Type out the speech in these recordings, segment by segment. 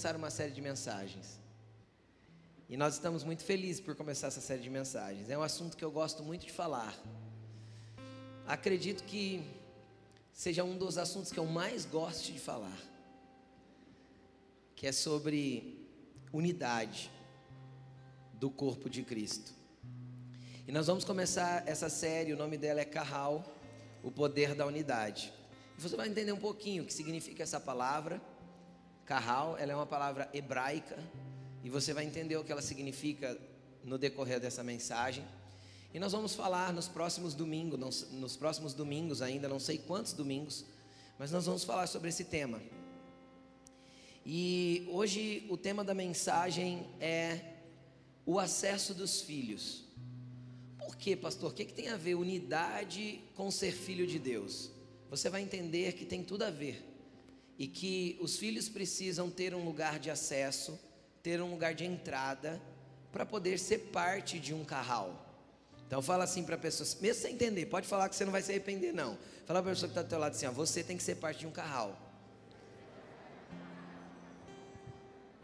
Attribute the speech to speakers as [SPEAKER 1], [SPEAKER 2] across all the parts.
[SPEAKER 1] começar uma série de mensagens. E nós estamos muito felizes por começar essa série de mensagens. É um assunto que eu gosto muito de falar. Acredito que seja um dos assuntos que eu mais gosto de falar, que é sobre unidade do corpo de Cristo. E nós vamos começar essa série, o nome dela é Carral, o poder da unidade. E você vai entender um pouquinho o que significa essa palavra. Carral, ela é uma palavra hebraica, e você vai entender o que ela significa no decorrer dessa mensagem. E nós vamos falar nos próximos domingos, nos próximos domingos ainda, não sei quantos domingos, mas nós vamos falar sobre esse tema. E hoje o tema da mensagem é o acesso dos filhos. Por quê, pastor? O que, que tem a ver unidade com ser filho de Deus? Você vai entender que tem tudo a ver. E que os filhos precisam ter um lugar de acesso ter um lugar de entrada para poder ser parte de um carral. Então fala assim para a pessoa, mesmo sem entender, pode falar que você não vai se arrepender não. Fala para a pessoa que está do teu lado assim, ó, você tem que ser parte de um carral.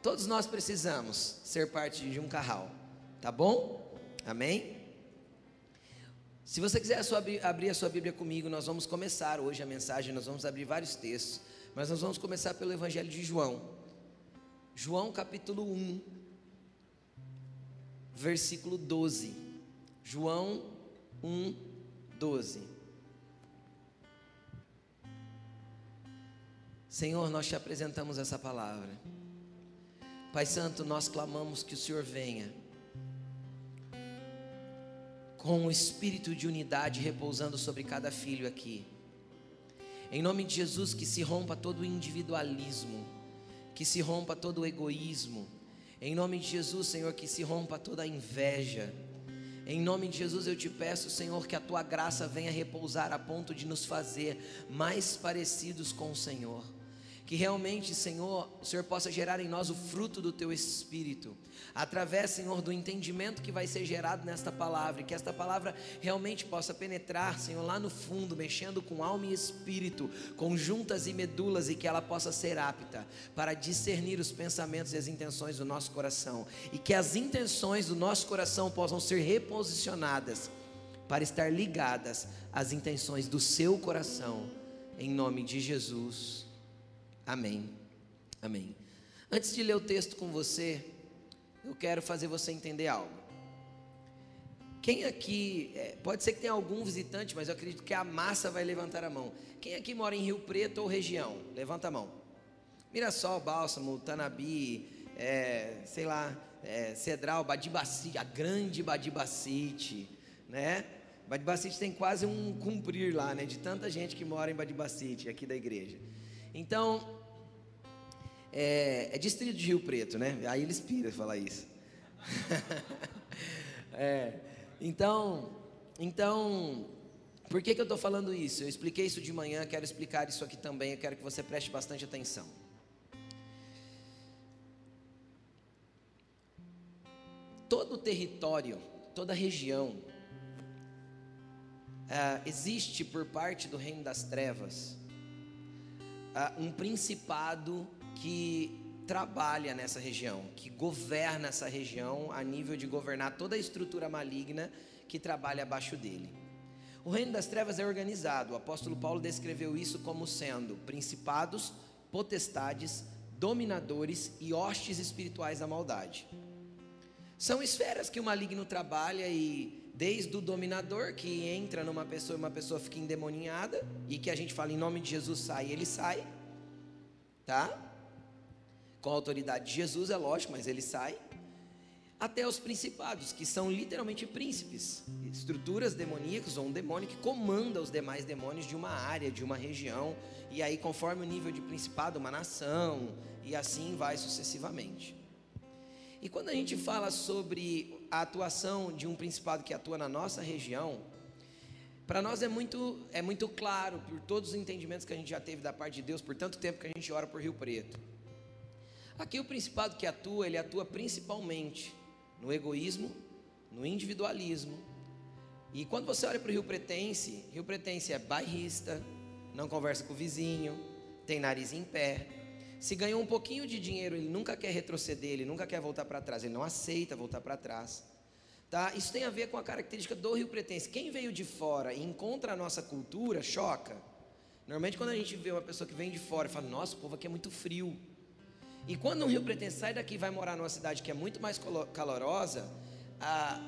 [SPEAKER 1] Todos nós precisamos ser parte de um carral, tá bom? Amém? Se você quiser abrir a sua Bíblia comigo, nós vamos começar hoje a mensagem, nós vamos abrir vários textos, mas nós vamos começar pelo Evangelho de João. João capítulo 1, versículo 12. João 1, 12. Senhor, nós te apresentamos essa palavra. Pai Santo, nós clamamos que o Senhor venha com o espírito de unidade repousando sobre cada filho aqui. Em nome de Jesus, que se rompa todo o individualismo que se rompa todo o egoísmo. Em nome de Jesus, Senhor, que se rompa toda a inveja. Em nome de Jesus eu te peço, Senhor, que a tua graça venha repousar a ponto de nos fazer mais parecidos com o Senhor que realmente, Senhor, o Senhor possa gerar em nós o fruto do teu espírito, através, Senhor, do entendimento que vai ser gerado nesta palavra, que esta palavra realmente possa penetrar, Senhor, lá no fundo, mexendo com alma e espírito, com juntas e medulas, e que ela possa ser apta para discernir os pensamentos e as intenções do nosso coração, e que as intenções do nosso coração possam ser reposicionadas para estar ligadas às intenções do seu coração, em nome de Jesus. Amém. Amém. Antes de ler o texto com você, eu quero fazer você entender algo. Quem aqui, é, pode ser que tenha algum visitante, mas eu acredito que a massa vai levantar a mão. Quem aqui mora em Rio Preto ou região? Levanta a mão. Mirassol, Bálsamo, Tanabi, é, sei lá, é, Cedral, Badibacite, a grande Badibacite, né? Badibacite tem quase um cumprir lá, né? De tanta gente que mora em Badibacite, aqui da igreja. Então, é, é distrito de Rio Preto, né? Aí eles piram falar isso. é, então, então, por que, que eu estou falando isso? Eu expliquei isso de manhã, quero explicar isso aqui também, eu quero que você preste bastante atenção. Todo território, toda região, é, existe por parte do reino das trevas uh, um principado que trabalha nessa região, que governa essa região a nível de governar toda a estrutura maligna que trabalha abaixo dele. O reino das trevas é organizado. O apóstolo Paulo descreveu isso como sendo principados, potestades, dominadores e hostes espirituais da maldade. São esferas que o maligno trabalha e desde o dominador que entra numa pessoa e uma pessoa fica endemoninhada e que a gente fala em nome de Jesus sai, ele sai, tá? Com a autoridade de Jesus, é lógico, mas ele sai. Até os principados, que são literalmente príncipes, estruturas demoníacas ou um demônio que comanda os demais demônios de uma área, de uma região, e aí conforme o nível de principado, uma nação, e assim vai sucessivamente. E quando a gente fala sobre a atuação de um principado que atua na nossa região, para nós é muito, é muito claro, por todos os entendimentos que a gente já teve da parte de Deus, por tanto tempo que a gente ora por Rio Preto. Aqui o principado que atua, ele atua principalmente no egoísmo, no individualismo. E quando você olha para o Rio Pretense, Rio Pretense é bairrista, não conversa com o vizinho, tem nariz em pé, Se ganhou um pouquinho de dinheiro, ele nunca quer retroceder, ele nunca quer voltar para trás, ele não aceita voltar para trás. Tá? Isso tem a ver com a característica do Rio Pretense. Quem veio de fora e encontra a nossa cultura, choca. Normalmente quando a gente vê uma pessoa que vem de fora e fala, nossa, o povo aqui é muito frio. E quando um Rio Pretense sai daqui e vai morar numa cidade que é muito mais calorosa, a,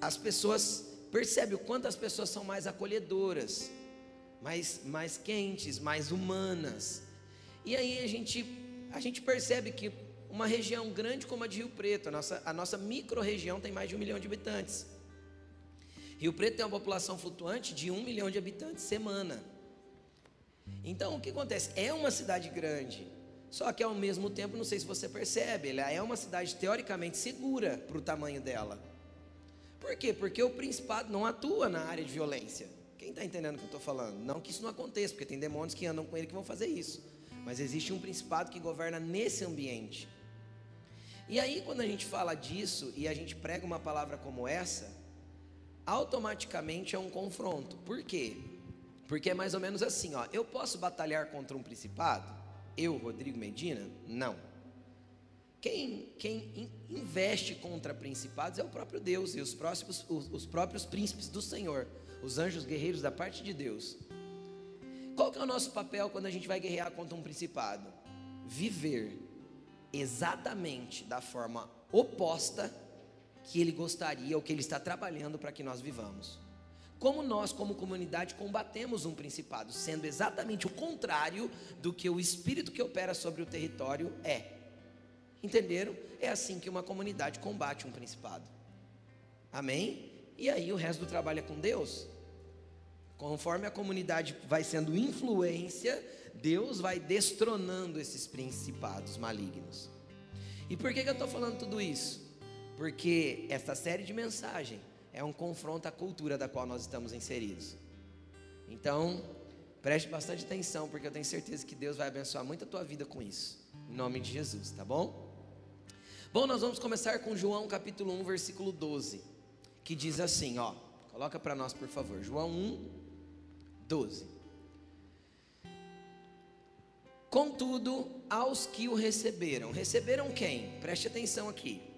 [SPEAKER 1] as pessoas percebem o quanto as pessoas são mais acolhedoras, mais, mais quentes, mais humanas. E aí a gente, a gente percebe que uma região grande como a de Rio Preto, a nossa, a nossa micro-região tem mais de um milhão de habitantes. Rio Preto tem uma população flutuante de um milhão de habitantes semana. Então o que acontece? É uma cidade grande, só que ao mesmo tempo, não sei se você percebe, ela é uma cidade teoricamente segura para o tamanho dela. Por quê? Porque o principado não atua na área de violência. Quem está entendendo o que eu estou falando? Não que isso não aconteça, porque tem demônios que andam com ele que vão fazer isso. Mas existe um principado que governa nesse ambiente. E aí, quando a gente fala disso e a gente prega uma palavra como essa, automaticamente é um confronto. Por quê? Porque é mais ou menos assim, ó. Eu posso batalhar contra um principado? Eu, Rodrigo Medina? Não. Quem, quem investe contra principados é o próprio Deus e os, próximos, os, os próprios príncipes do Senhor, os anjos guerreiros da parte de Deus. Qual que é o nosso papel quando a gente vai guerrear contra um principado? Viver exatamente da forma oposta que ele gostaria ou que ele está trabalhando para que nós vivamos. Como nós, como comunidade, combatemos um principado, sendo exatamente o contrário do que o espírito que opera sobre o território é. Entenderam? É assim que uma comunidade combate um principado. Amém? E aí o resto do trabalho é com Deus. Conforme a comunidade vai sendo influência, Deus vai destronando esses principados malignos. E por que, que eu estou falando tudo isso? Porque esta série de mensagem é um confronto à cultura da qual nós estamos inseridos. Então, preste bastante atenção, porque eu tenho certeza que Deus vai abençoar muito a tua vida com isso. Em nome de Jesus, tá bom? Bom, nós vamos começar com João capítulo 1, versículo 12, que diz assim, ó. Coloca para nós, por favor. João 1, 12. Contudo, aos que o receberam. Receberam quem? Preste atenção aqui.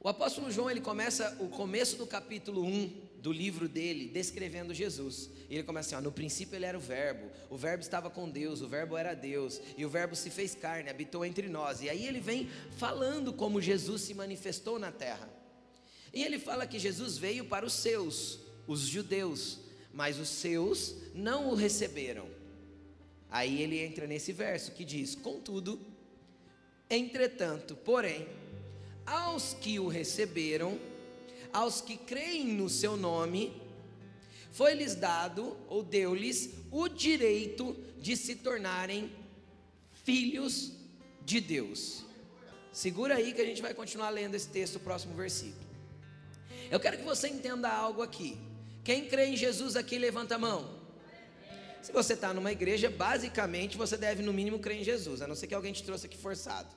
[SPEAKER 1] O apóstolo João, ele começa o começo do capítulo 1 do livro dele descrevendo Jesus. Ele começa assim: ó, no princípio ele era o Verbo, o Verbo estava com Deus, o Verbo era Deus, e o Verbo se fez carne, habitou entre nós. E aí ele vem falando como Jesus se manifestou na terra. E ele fala que Jesus veio para os seus, os judeus, mas os seus não o receberam. Aí ele entra nesse verso que diz: Contudo, entretanto, porém, aos que o receberam, aos que creem no seu nome, foi-lhes dado, ou deu-lhes, o direito de se tornarem filhos de Deus. Segura aí que a gente vai continuar lendo esse texto, o próximo versículo. Eu quero que você entenda algo aqui. Quem crê em Jesus aqui, levanta a mão. Se você está numa igreja, basicamente você deve no mínimo crer em Jesus, a não ser que alguém te trouxe aqui forçado.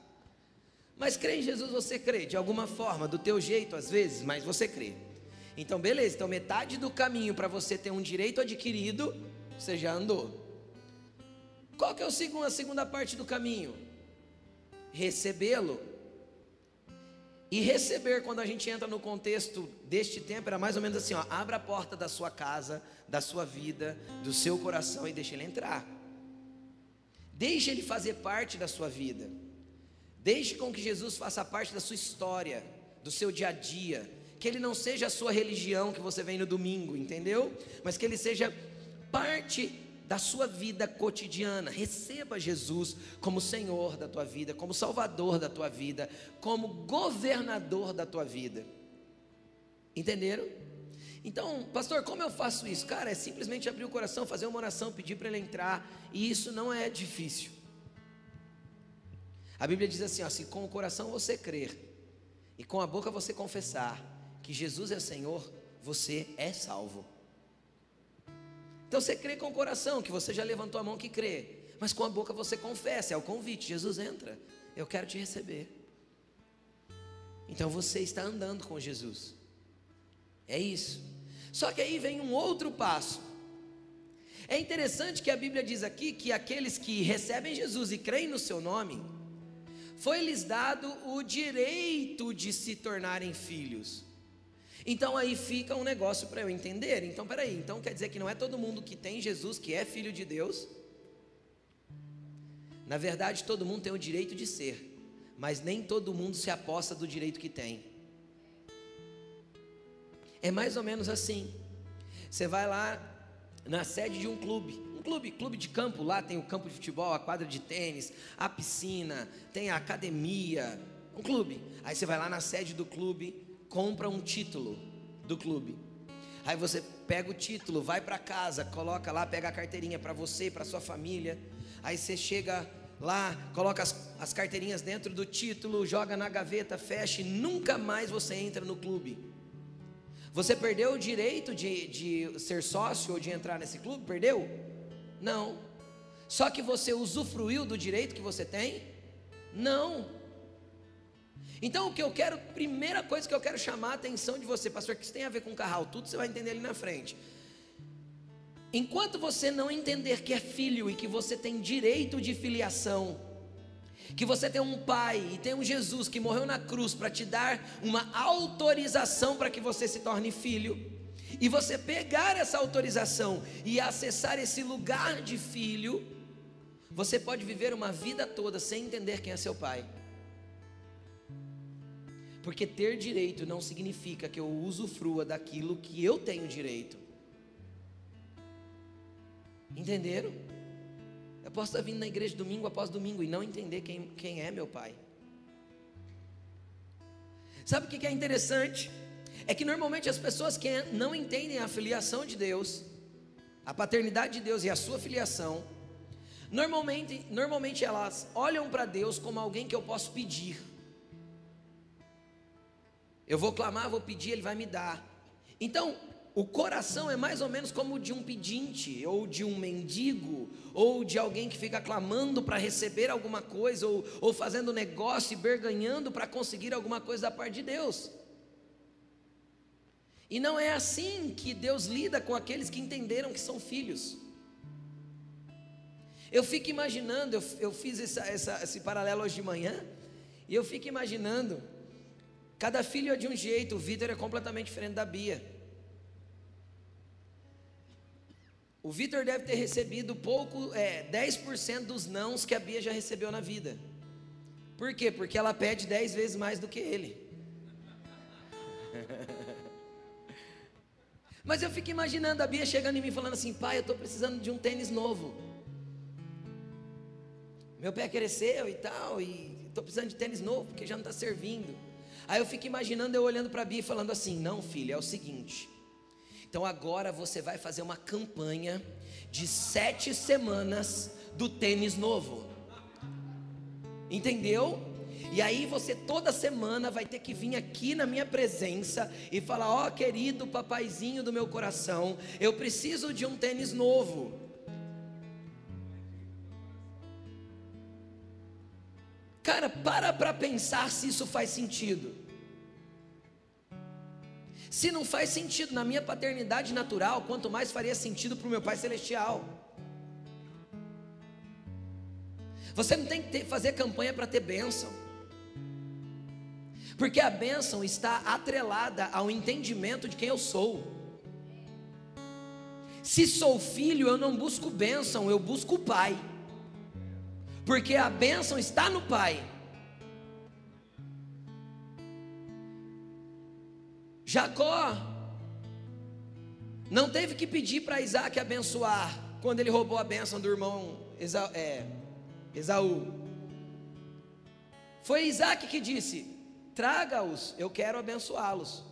[SPEAKER 1] Mas crer em Jesus você crê, de alguma forma, do teu jeito às vezes, mas você crê. Então, beleza, então metade do caminho para você ter um direito adquirido, você já andou. Qual que é a segunda parte do caminho? Recebê-lo. E receber, quando a gente entra no contexto deste tempo, era mais ou menos assim: ó, abra a porta da sua casa, da sua vida, do seu coração e deixe ele entrar. Deixe ele fazer parte da sua vida. Deixe com que Jesus faça parte da sua história, do seu dia a dia. Que ele não seja a sua religião que você vem no domingo, entendeu? Mas que ele seja parte da sua vida cotidiana. Receba Jesus como Senhor da tua vida, como Salvador da tua vida, como governador da tua vida. Entenderam? Então, pastor, como eu faço isso? Cara, é simplesmente abrir o coração, fazer uma oração, pedir para ele entrar, e isso não é difícil. A Bíblia diz assim: ó, se com o coração você crer e com a boca você confessar que Jesus é Senhor, você é salvo. Então você crê com o coração, que você já levantou a mão que crê, mas com a boca você confessa, é o convite: Jesus entra, eu quero te receber. Então você está andando com Jesus, é isso. Só que aí vem um outro passo. É interessante que a Bíblia diz aqui que aqueles que recebem Jesus e creem no seu nome, foi-lhes dado o direito de se tornarem filhos. Então aí fica um negócio para eu entender. Então, peraí, então quer dizer que não é todo mundo que tem Jesus que é filho de Deus? Na verdade, todo mundo tem o direito de ser, mas nem todo mundo se aposta do direito que tem. É mais ou menos assim. Você vai lá na sede de um clube, clube, clube de campo, lá tem o campo de futebol, a quadra de tênis, a piscina, tem a academia, um clube. Aí você vai lá na sede do clube, compra um título do clube. Aí você pega o título, vai para casa, coloca lá, pega a carteirinha para você e para sua família. Aí você chega lá, coloca as, as carteirinhas dentro do título, joga na gaveta, fecha e nunca mais você entra no clube. Você perdeu o direito de, de ser sócio ou de entrar nesse clube? Perdeu? Não. Só que você usufruiu do direito que você tem? Não. Então o que eu quero, primeira coisa que eu quero chamar a atenção de você, pastor, que isso tem a ver com carral, tudo você vai entender ali na frente. Enquanto você não entender que é filho e que você tem direito de filiação, que você tem um pai e tem um Jesus que morreu na cruz para te dar uma autorização para que você se torne filho, e você pegar essa autorização e acessar esse lugar de filho, você pode viver uma vida toda sem entender quem é seu pai. Porque ter direito não significa que eu usufrua daquilo que eu tenho direito. Entenderam? Eu posso estar vindo na igreja domingo após domingo e não entender quem, quem é meu pai. Sabe o que é interessante? É que normalmente as pessoas que não entendem a filiação de Deus, a paternidade de Deus e a sua filiação, normalmente, normalmente elas olham para Deus como alguém que eu posso pedir. Eu vou clamar, vou pedir, Ele vai me dar. Então, o coração é mais ou menos como o de um pedinte, ou de um mendigo, ou de alguém que fica clamando para receber alguma coisa, ou, ou fazendo negócio e berganhando para conseguir alguma coisa da parte de Deus. E não é assim que Deus lida com aqueles que entenderam que são filhos. Eu fico imaginando, eu, eu fiz essa, essa, esse paralelo hoje de manhã, e eu fico imaginando, cada filho é de um jeito, o Vitor é completamente diferente da Bia. O Vitor deve ter recebido pouco, é, 10% dos nãos que a Bia já recebeu na vida. Por quê? Porque ela pede 10 vezes mais do que ele. Mas eu fico imaginando a Bia chegando em mim falando assim: pai, eu estou precisando de um tênis novo. Meu pé cresceu e tal, e estou precisando de tênis novo, porque já não está servindo. Aí eu fico imaginando eu olhando para a Bia e falando assim: não, filha, é o seguinte então agora você vai fazer uma campanha de sete semanas do tênis novo. Entendeu? E aí você toda semana vai ter que vir aqui na minha presença e falar: "Ó, oh, querido papaizinho do meu coração, eu preciso de um tênis novo". Cara, para para pensar se isso faz sentido. Se não faz sentido na minha paternidade natural, quanto mais faria sentido para o meu Pai Celestial. Você não tem que ter, fazer campanha para ter bênção, porque a bênção está atrelada ao entendimento de quem eu sou. Se sou filho, eu não busco bênção, eu busco o Pai, porque a bênção está no Pai. Jacó não teve que pedir para Isaac abençoar quando ele roubou a bênção do irmão Esaú. É, Esaú. Foi Isaac que disse: Traga-os, eu quero abençoá-los.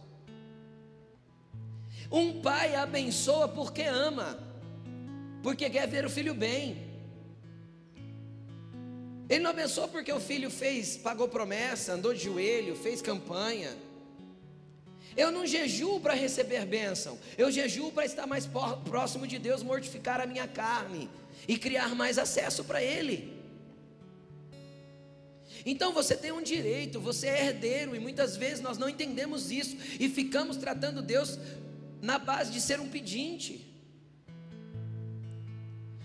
[SPEAKER 1] Um pai abençoa porque ama, porque quer ver o filho bem. Ele não abençoa porque o filho fez, pagou promessa, andou de joelho, fez campanha. Eu não jejuo para receber bênção, eu jejuo para estar mais próximo de Deus, mortificar a minha carne e criar mais acesso para Ele. Então você tem um direito, você é herdeiro, e muitas vezes nós não entendemos isso e ficamos tratando Deus na base de ser um pedinte.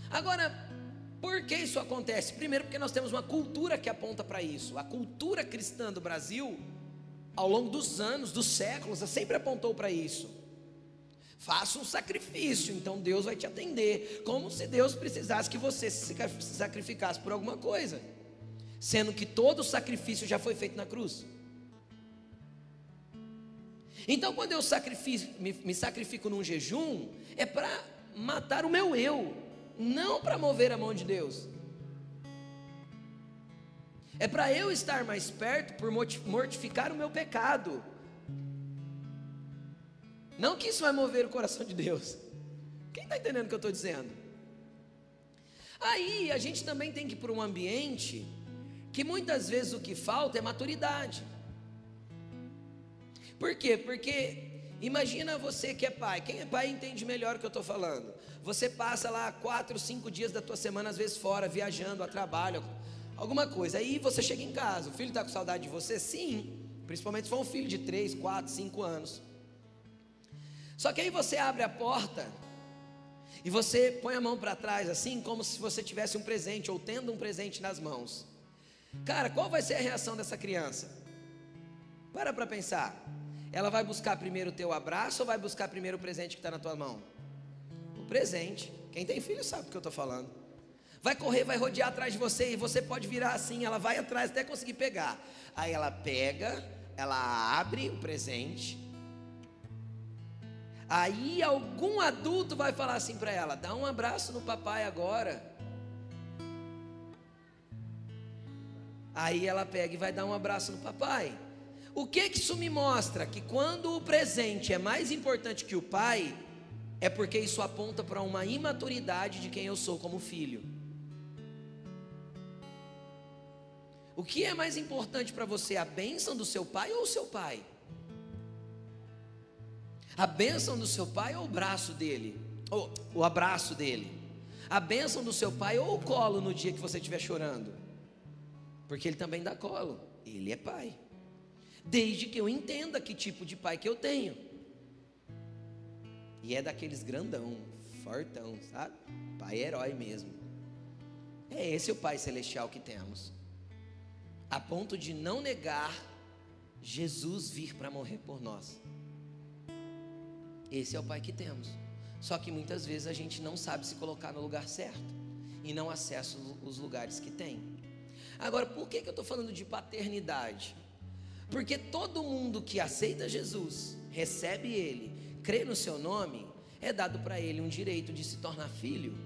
[SPEAKER 1] Agora, por que isso acontece? Primeiro, porque nós temos uma cultura que aponta para isso. A cultura cristã do Brasil, ao longo dos anos, dos séculos, sempre apontou para isso. Faça um sacrifício, então Deus vai te atender. Como se Deus precisasse que você se sacrificasse por alguma coisa, sendo que todo o sacrifício já foi feito na cruz. Então, quando eu me, me sacrifico num jejum, é para matar o meu eu, não para mover a mão de Deus. É para eu estar mais perto por mortificar o meu pecado. Não que isso vai mover o coração de Deus. Quem está entendendo o que eu estou dizendo? Aí a gente também tem que ir para um ambiente que muitas vezes o que falta é maturidade. Por quê? Porque imagina você que é pai. Quem é pai entende melhor o que eu estou falando. Você passa lá quatro, cinco dias da tua semana, às vezes fora, viajando a trabalho, alguma coisa. Aí você chega em casa, o filho está com saudade de você? Sim. Principalmente se for um filho de três, quatro, cinco anos. Só que aí você abre a porta e você põe a mão para trás, assim como se você tivesse um presente ou tendo um presente nas mãos. Cara, qual vai ser a reação dessa criança? Para para pensar. Ela vai buscar primeiro o teu abraço ou vai buscar primeiro o presente que está na tua mão? O presente. Quem tem filho sabe o que eu estou falando. Vai correr, vai rodear atrás de você e você pode virar assim, ela vai atrás até conseguir pegar. Aí ela pega, ela abre o presente, Aí algum adulto vai falar assim para ela: dá um abraço no papai agora. Aí ela pega e vai dar um abraço no papai. O que que isso me mostra? Que quando o presente é mais importante que o pai, é porque isso aponta para uma imaturidade de quem eu sou como filho. O que é mais importante para você, a bênção do seu pai ou o seu pai? A bênção do seu pai ou o braço dele? Ou o abraço dele? A bênção do seu pai ou o colo no dia que você estiver chorando? Porque ele também dá colo. Ele é pai. Desde que eu entenda que tipo de pai que eu tenho. E é daqueles grandão, fortão, sabe? Pai herói mesmo. É esse o Pai celestial que temos. A ponto de não negar Jesus vir para morrer por nós. Esse é o pai que temos. Só que muitas vezes a gente não sabe se colocar no lugar certo e não acessa os lugares que tem. Agora, por que, que eu estou falando de paternidade? Porque todo mundo que aceita Jesus, recebe Ele, crê no seu nome, é dado para ele um direito de se tornar filho.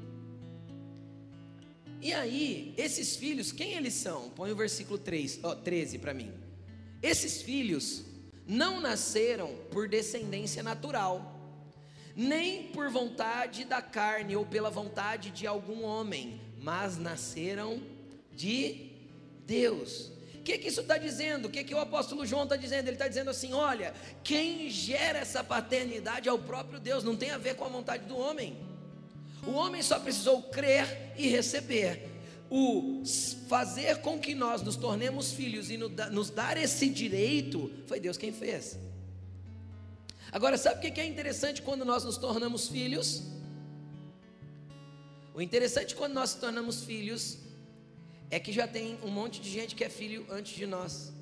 [SPEAKER 1] E aí, esses filhos, quem eles são? Põe o versículo 3, oh, 13 para mim. Esses filhos não nasceram por descendência natural, nem por vontade da carne ou pela vontade de algum homem, mas nasceram de Deus. O que, que isso está dizendo? O que, que o apóstolo João está dizendo? Ele está dizendo assim: olha, quem gera essa paternidade é o próprio Deus, não tem a ver com a vontade do homem. O homem só precisou crer e receber o fazer com que nós nos tornemos filhos e nos dar esse direito, foi Deus quem fez. Agora, sabe o que é interessante quando nós nos tornamos filhos? O interessante quando nós nos tornamos filhos é que já tem um monte de gente que é filho antes de nós.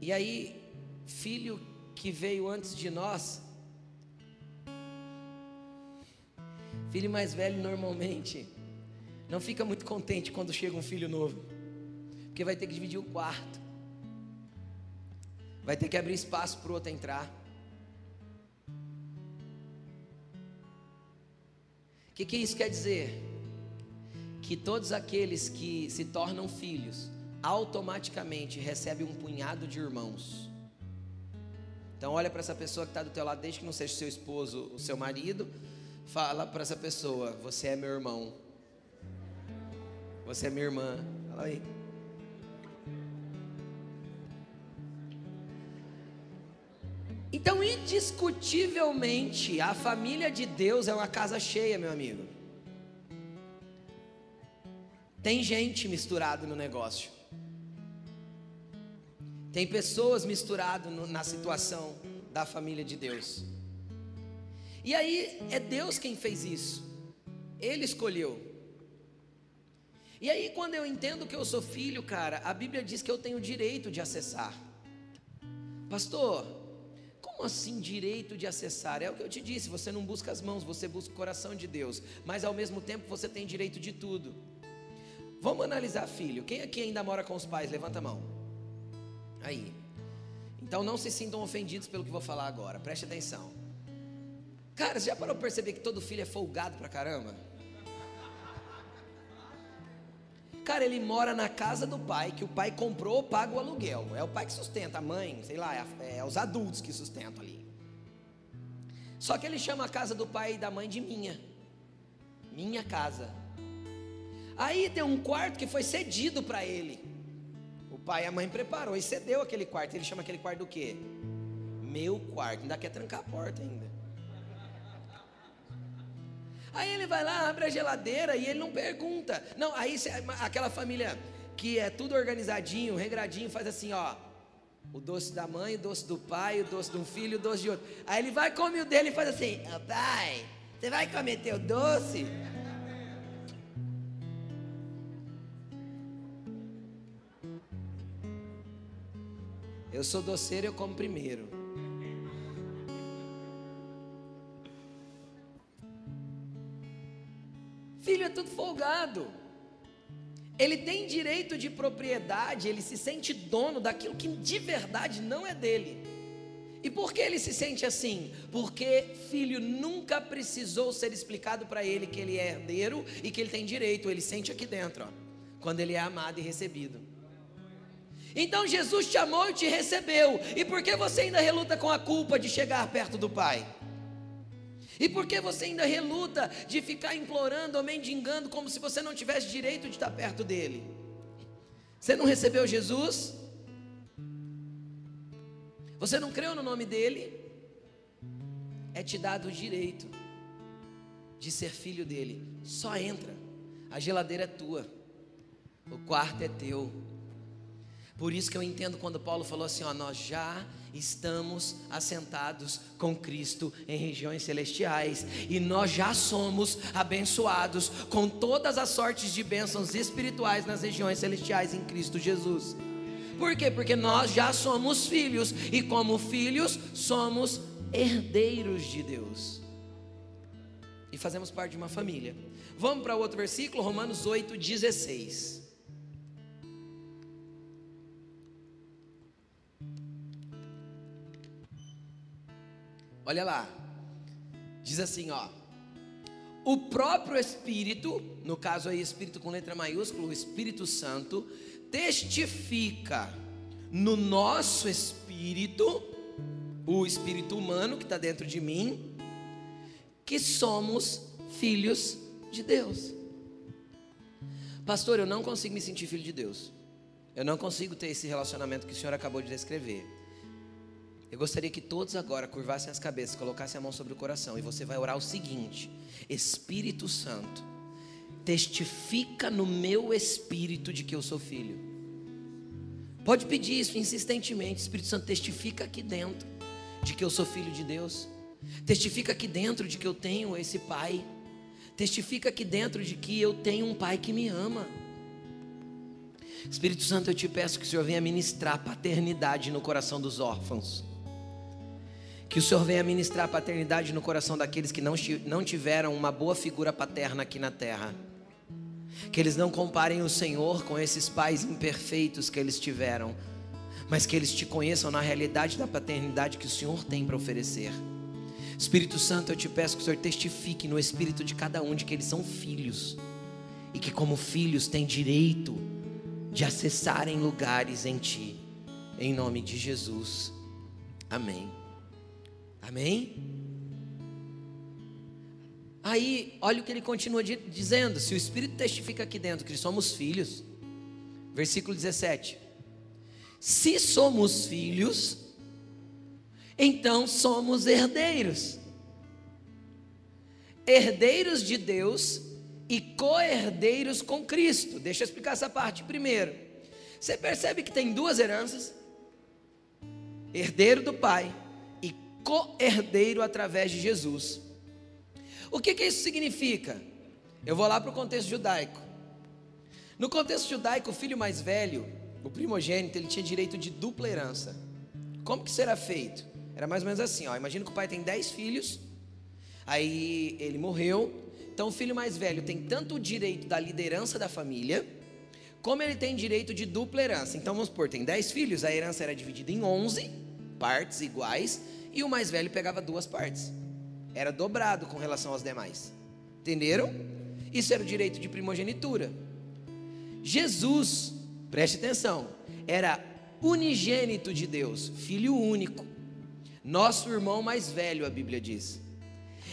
[SPEAKER 1] E aí, filho que veio antes de nós, Filho mais velho normalmente não fica muito contente quando chega um filho novo, porque vai ter que dividir o quarto, vai ter que abrir espaço para o outro entrar. Que, que isso quer dizer? Que todos aqueles que se tornam filhos automaticamente recebem um punhado de irmãos. Então olha para essa pessoa que está do teu lado, desde que não seja seu esposo, o seu marido, Fala para essa pessoa: Você é meu irmão. Você é minha irmã. Fala aí. Então, indiscutivelmente, a família de Deus é uma casa cheia, meu amigo. Tem gente misturado no negócio. Tem pessoas misturadas na situação da família de Deus. E aí é Deus quem fez isso. Ele escolheu. E aí, quando eu entendo que eu sou filho, cara, a Bíblia diz que eu tenho direito de acessar. Pastor, como assim direito de acessar? É o que eu te disse: você não busca as mãos, você busca o coração de Deus, mas ao mesmo tempo você tem direito de tudo. Vamos analisar, filho. Quem aqui ainda mora com os pais? Levanta a mão. Aí. Então não se sintam ofendidos pelo que vou falar agora, preste atenção. Cara, você já parou para perceber que todo filho é folgado pra caramba? Cara, ele mora na casa do pai, que o pai comprou, paga o aluguel. É o pai que sustenta, a mãe, sei lá, é, é os adultos que sustentam ali. Só que ele chama a casa do pai e da mãe de minha. Minha casa. Aí tem um quarto que foi cedido para ele. O pai e a mãe preparou e cedeu aquele quarto. Ele chama aquele quarto do quê? Meu quarto. Ainda quer trancar a porta ainda. Aí ele vai lá, abre a geladeira e ele não pergunta. Não, aí aquela família que é tudo organizadinho, regradinho, faz assim, ó. O doce da mãe, o doce do pai, o doce de um filho, o doce de outro. Aí ele vai comer o dele e faz assim: oh, pai, você vai comer teu doce? Eu sou doceiro, eu como primeiro. Filho é tudo folgado. Ele tem direito de propriedade, ele se sente dono daquilo que de verdade não é dele. E por que ele se sente assim? Porque filho nunca precisou ser explicado para ele que ele é herdeiro e que ele tem direito, ele sente aqui dentro, ó, quando ele é amado e recebido. Então Jesus te amou e te recebeu. E por que você ainda reluta com a culpa de chegar perto do Pai? E por que você ainda reluta de ficar implorando ou mendigando como se você não tivesse direito de estar perto dele? Você não recebeu Jesus? Você não creu no nome dele? É te dado o direito de ser filho dele. Só entra. A geladeira é tua. O quarto é teu. Por isso que eu entendo quando Paulo falou assim: ó, nós já estamos assentados com Cristo em regiões celestiais e nós já somos abençoados com todas as sortes de bênçãos espirituais nas regiões celestiais em Cristo Jesus. Por quê? Porque nós já somos filhos e, como filhos, somos herdeiros de Deus e fazemos parte de uma família. Vamos para outro versículo, Romanos 8, 16. Olha lá. Diz assim, ó. O próprio Espírito, no caso aí Espírito com letra maiúscula, o Espírito Santo, testifica no nosso espírito, o espírito humano que está dentro de mim, que somos filhos de Deus. Pastor, eu não consigo me sentir filho de Deus. Eu não consigo ter esse relacionamento que o senhor acabou de descrever. Eu gostaria que todos agora curvassem as cabeças, colocassem a mão sobre o coração e você vai orar o seguinte: Espírito Santo, testifica no meu espírito de que eu sou filho. Pode pedir isso insistentemente, Espírito Santo, testifica aqui dentro de que eu sou filho de Deus. Testifica aqui dentro de que eu tenho esse pai. Testifica aqui dentro de que eu tenho um pai que me ama. Espírito Santo, eu te peço que o Senhor venha ministrar paternidade no coração dos órfãos. Que o Senhor venha ministrar paternidade no coração daqueles que não, não tiveram uma boa figura paterna aqui na terra. Que eles não comparem o Senhor com esses pais imperfeitos que eles tiveram, mas que eles te conheçam na realidade da paternidade que o Senhor tem para oferecer. Espírito Santo, eu te peço que o Senhor testifique no espírito de cada um de que eles são filhos e que, como filhos, têm direito de acessarem lugares em Ti, em nome de Jesus. Amém. Amém? Aí, olha o que ele continua dizendo: se o Espírito testifica aqui dentro que somos filhos, versículo 17: se somos filhos, então somos herdeiros, herdeiros de Deus e co-herdeiros com Cristo. Deixa eu explicar essa parte primeiro. Você percebe que tem duas heranças: herdeiro do Pai co-herdeiro através de Jesus. O que, que isso significa? Eu vou lá para o contexto judaico. No contexto judaico, o filho mais velho, o primogênito, ele tinha direito de dupla herança. Como que será feito? Era mais ou menos assim, ó. Imagina que o pai tem dez filhos, aí ele morreu. Então o filho mais velho tem tanto o direito da liderança da família, como ele tem direito de dupla herança. Então vamos supor, tem dez filhos, a herança era dividida em onze partes iguais, e o mais velho pegava duas partes. Era dobrado com relação aos demais. Entenderam? Isso era o direito de primogenitura. Jesus, preste atenção, era unigênito de Deus, filho único, nosso irmão mais velho, a Bíblia diz.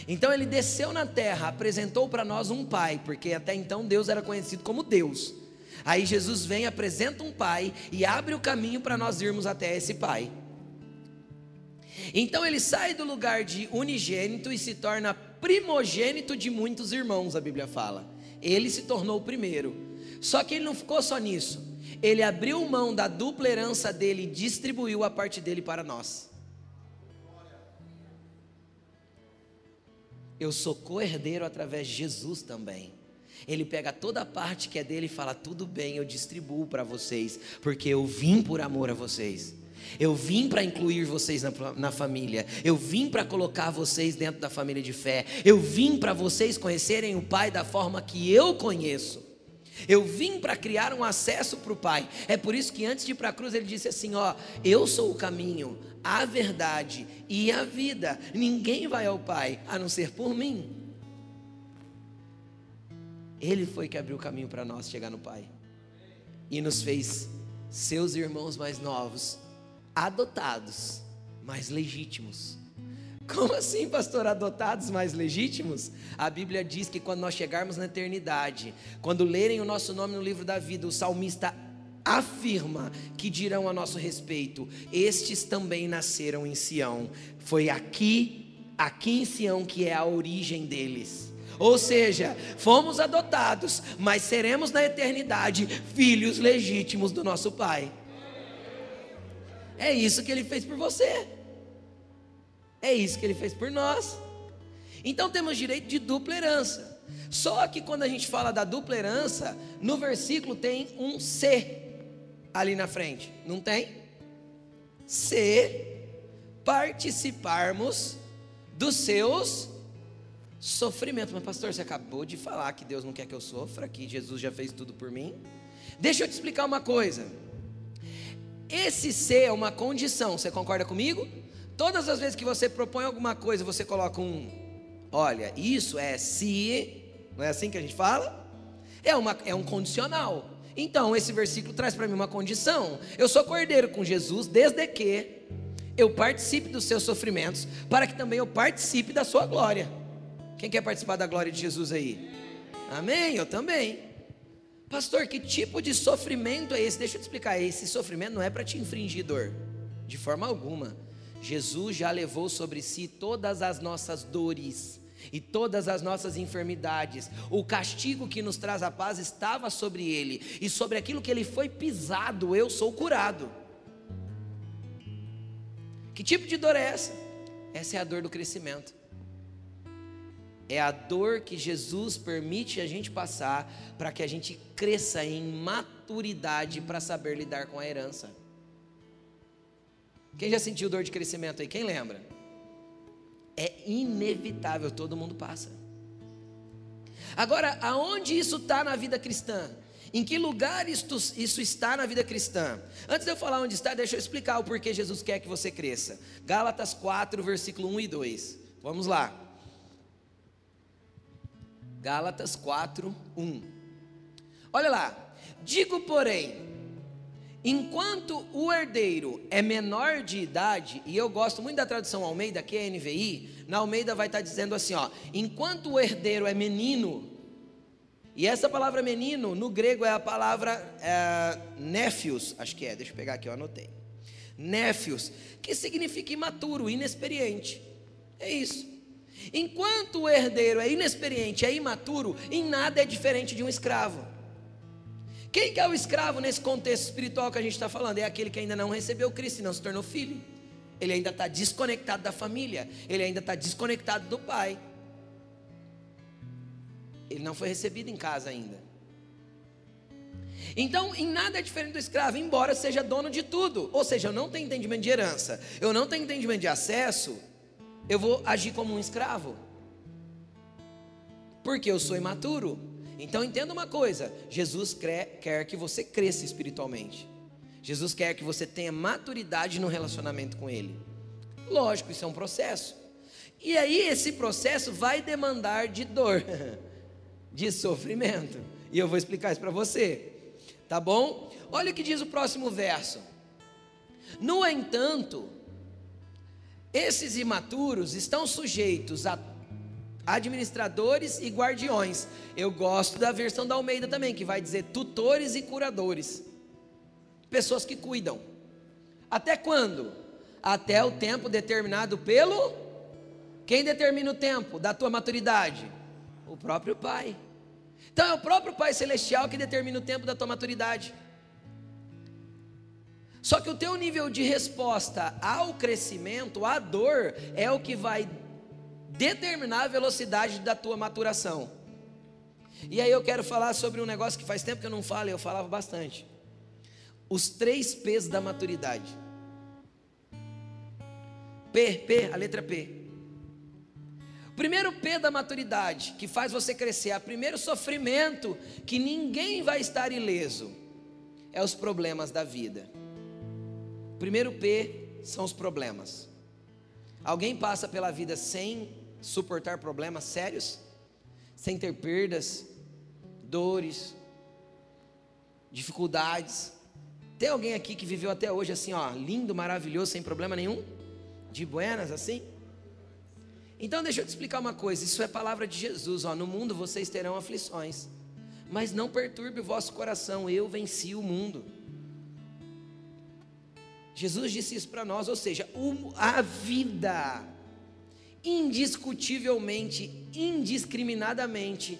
[SPEAKER 1] Então ele desceu na terra, apresentou para nós um pai, porque até então Deus era conhecido como Deus. Aí Jesus vem, apresenta um pai e abre o caminho para nós irmos até esse pai. Então ele sai do lugar de unigênito e se torna primogênito de muitos irmãos, a Bíblia fala. Ele se tornou o primeiro. Só que ele não ficou só nisso. Ele abriu mão da dupla herança dele e distribuiu a parte dele para nós. Eu sou co-herdeiro através de Jesus também. Ele pega toda a parte que é dele e fala: tudo bem, eu distribuo para vocês, porque eu vim por amor a vocês. Eu vim para incluir vocês na, na, família. Eu vim para colocar vocês dentro da família de fé. Eu vim para vocês conhecerem o Pai da forma que eu conheço. Eu vim para criar um acesso para o Pai. É por isso que antes de ir para a cruz ele disse assim: Ó, eu sou o caminho, a verdade e a vida. Ninguém vai ao Pai a não ser por mim. Ele foi que abriu o caminho para nós chegar no Pai e nos fez seus irmãos mais novos, adotados, mais legítimos. Como assim, pastor? Adotados mais legítimos? A Bíblia diz que quando nós chegarmos na eternidade, quando lerem o nosso nome no livro da vida, o salmista afirma que dirão a nosso respeito: Estes também nasceram em Sião. Foi aqui, aqui em Sião, que é a origem deles. Ou seja, fomos adotados, mas seremos na eternidade filhos legítimos do nosso Pai. É isso que ele fez por você. É isso que ele fez por nós. Então temos direito de dupla herança. Só que quando a gente fala da dupla herança, no versículo tem um C ali na frente, não tem? Se participarmos dos seus sofrimentos. Mas, pastor, você acabou de falar que Deus não quer que eu sofra, que Jesus já fez tudo por mim. Deixa eu te explicar uma coisa. Esse ser é uma condição, você concorda comigo? Todas as vezes que você propõe alguma coisa, você coloca um, olha, isso é se, não é assim que a gente fala? É, uma, é um condicional. Então, esse versículo traz para mim uma condição. Eu sou cordeiro com Jesus desde que eu participe dos seus sofrimentos, para que também eu participe da sua glória. Quem quer participar da glória de Jesus aí? Amém? Eu também. Pastor, que tipo de sofrimento é esse? Deixa eu te explicar. Esse sofrimento não é para te infringir dor, de forma alguma. Jesus já levou sobre si todas as nossas dores e todas as nossas enfermidades. O castigo que nos traz a paz estava sobre ele, e sobre aquilo que ele foi pisado, eu sou curado. Que tipo de dor é essa? Essa é a dor do crescimento. É a dor que Jesus permite a gente passar para que a gente cresça em maturidade para saber lidar com a herança. Quem já sentiu dor de crescimento aí? Quem lembra? É inevitável, todo mundo passa. Agora, aonde isso está na vida cristã? Em que lugar isto, isso está na vida cristã? Antes de eu falar onde está, deixa eu explicar o porquê Jesus quer que você cresça. Gálatas 4, versículo 1 e 2. Vamos lá. Gálatas 4, 1. Olha lá. Digo, porém, Enquanto o herdeiro é menor de idade, e eu gosto muito da tradução Almeida, que é NVI, na Almeida vai estar dizendo assim: ó, enquanto o herdeiro é menino, e essa palavra menino, no grego é a palavra é, néfios, acho que é, deixa eu pegar aqui, eu anotei. Néfios, que significa imaturo, inexperiente. É isso. Enquanto o herdeiro é inexperiente, é imaturo, em nada é diferente de um escravo. Quem que é o escravo nesse contexto espiritual que a gente está falando? É aquele que ainda não recebeu Cristo e não se tornou filho. Ele ainda está desconectado da família, ele ainda está desconectado do pai. Ele não foi recebido em casa ainda. Então, em nada é diferente do escravo, embora seja dono de tudo. Ou seja, eu não tenho entendimento de herança, eu não tenho entendimento de acesso, eu vou agir como um escravo. Porque eu sou imaturo. Então entenda uma coisa: Jesus quer que você cresça espiritualmente. Jesus quer que você tenha maturidade no relacionamento com Ele. Lógico, isso é um processo. E aí esse processo vai demandar de dor, de sofrimento. E eu vou explicar isso para você. Tá bom? Olha o que diz o próximo verso. No entanto, esses imaturos estão sujeitos a administradores e guardiões. Eu gosto da versão da Almeida também, que vai dizer tutores e curadores. Pessoas que cuidam. Até quando? Até o tempo determinado pelo Quem determina o tempo da tua maturidade? O próprio Pai. Então é o próprio Pai Celestial que determina o tempo da tua maturidade. Só que o teu nível de resposta ao crescimento, à dor, é o que vai determinar a velocidade da tua maturação. E aí eu quero falar sobre um negócio que faz tempo que eu não falo, eu falava bastante. Os três P's da maturidade. P, P, a letra P. Primeiro P da maturidade, que faz você crescer, é o primeiro sofrimento que ninguém vai estar ileso, é os problemas da vida. Primeiro P são os problemas. Alguém passa pela vida sem suportar problemas sérios, sem ter perdas, dores, dificuldades. Tem alguém aqui que viveu até hoje assim, ó, lindo, maravilhoso, sem problema nenhum? De buenas assim? Então deixa eu te explicar uma coisa, isso é palavra de Jesus, ó, no mundo vocês terão aflições, mas não perturbe o vosso coração, eu venci o mundo. Jesus disse isso para nós, ou seja, a vida, indiscutivelmente, indiscriminadamente,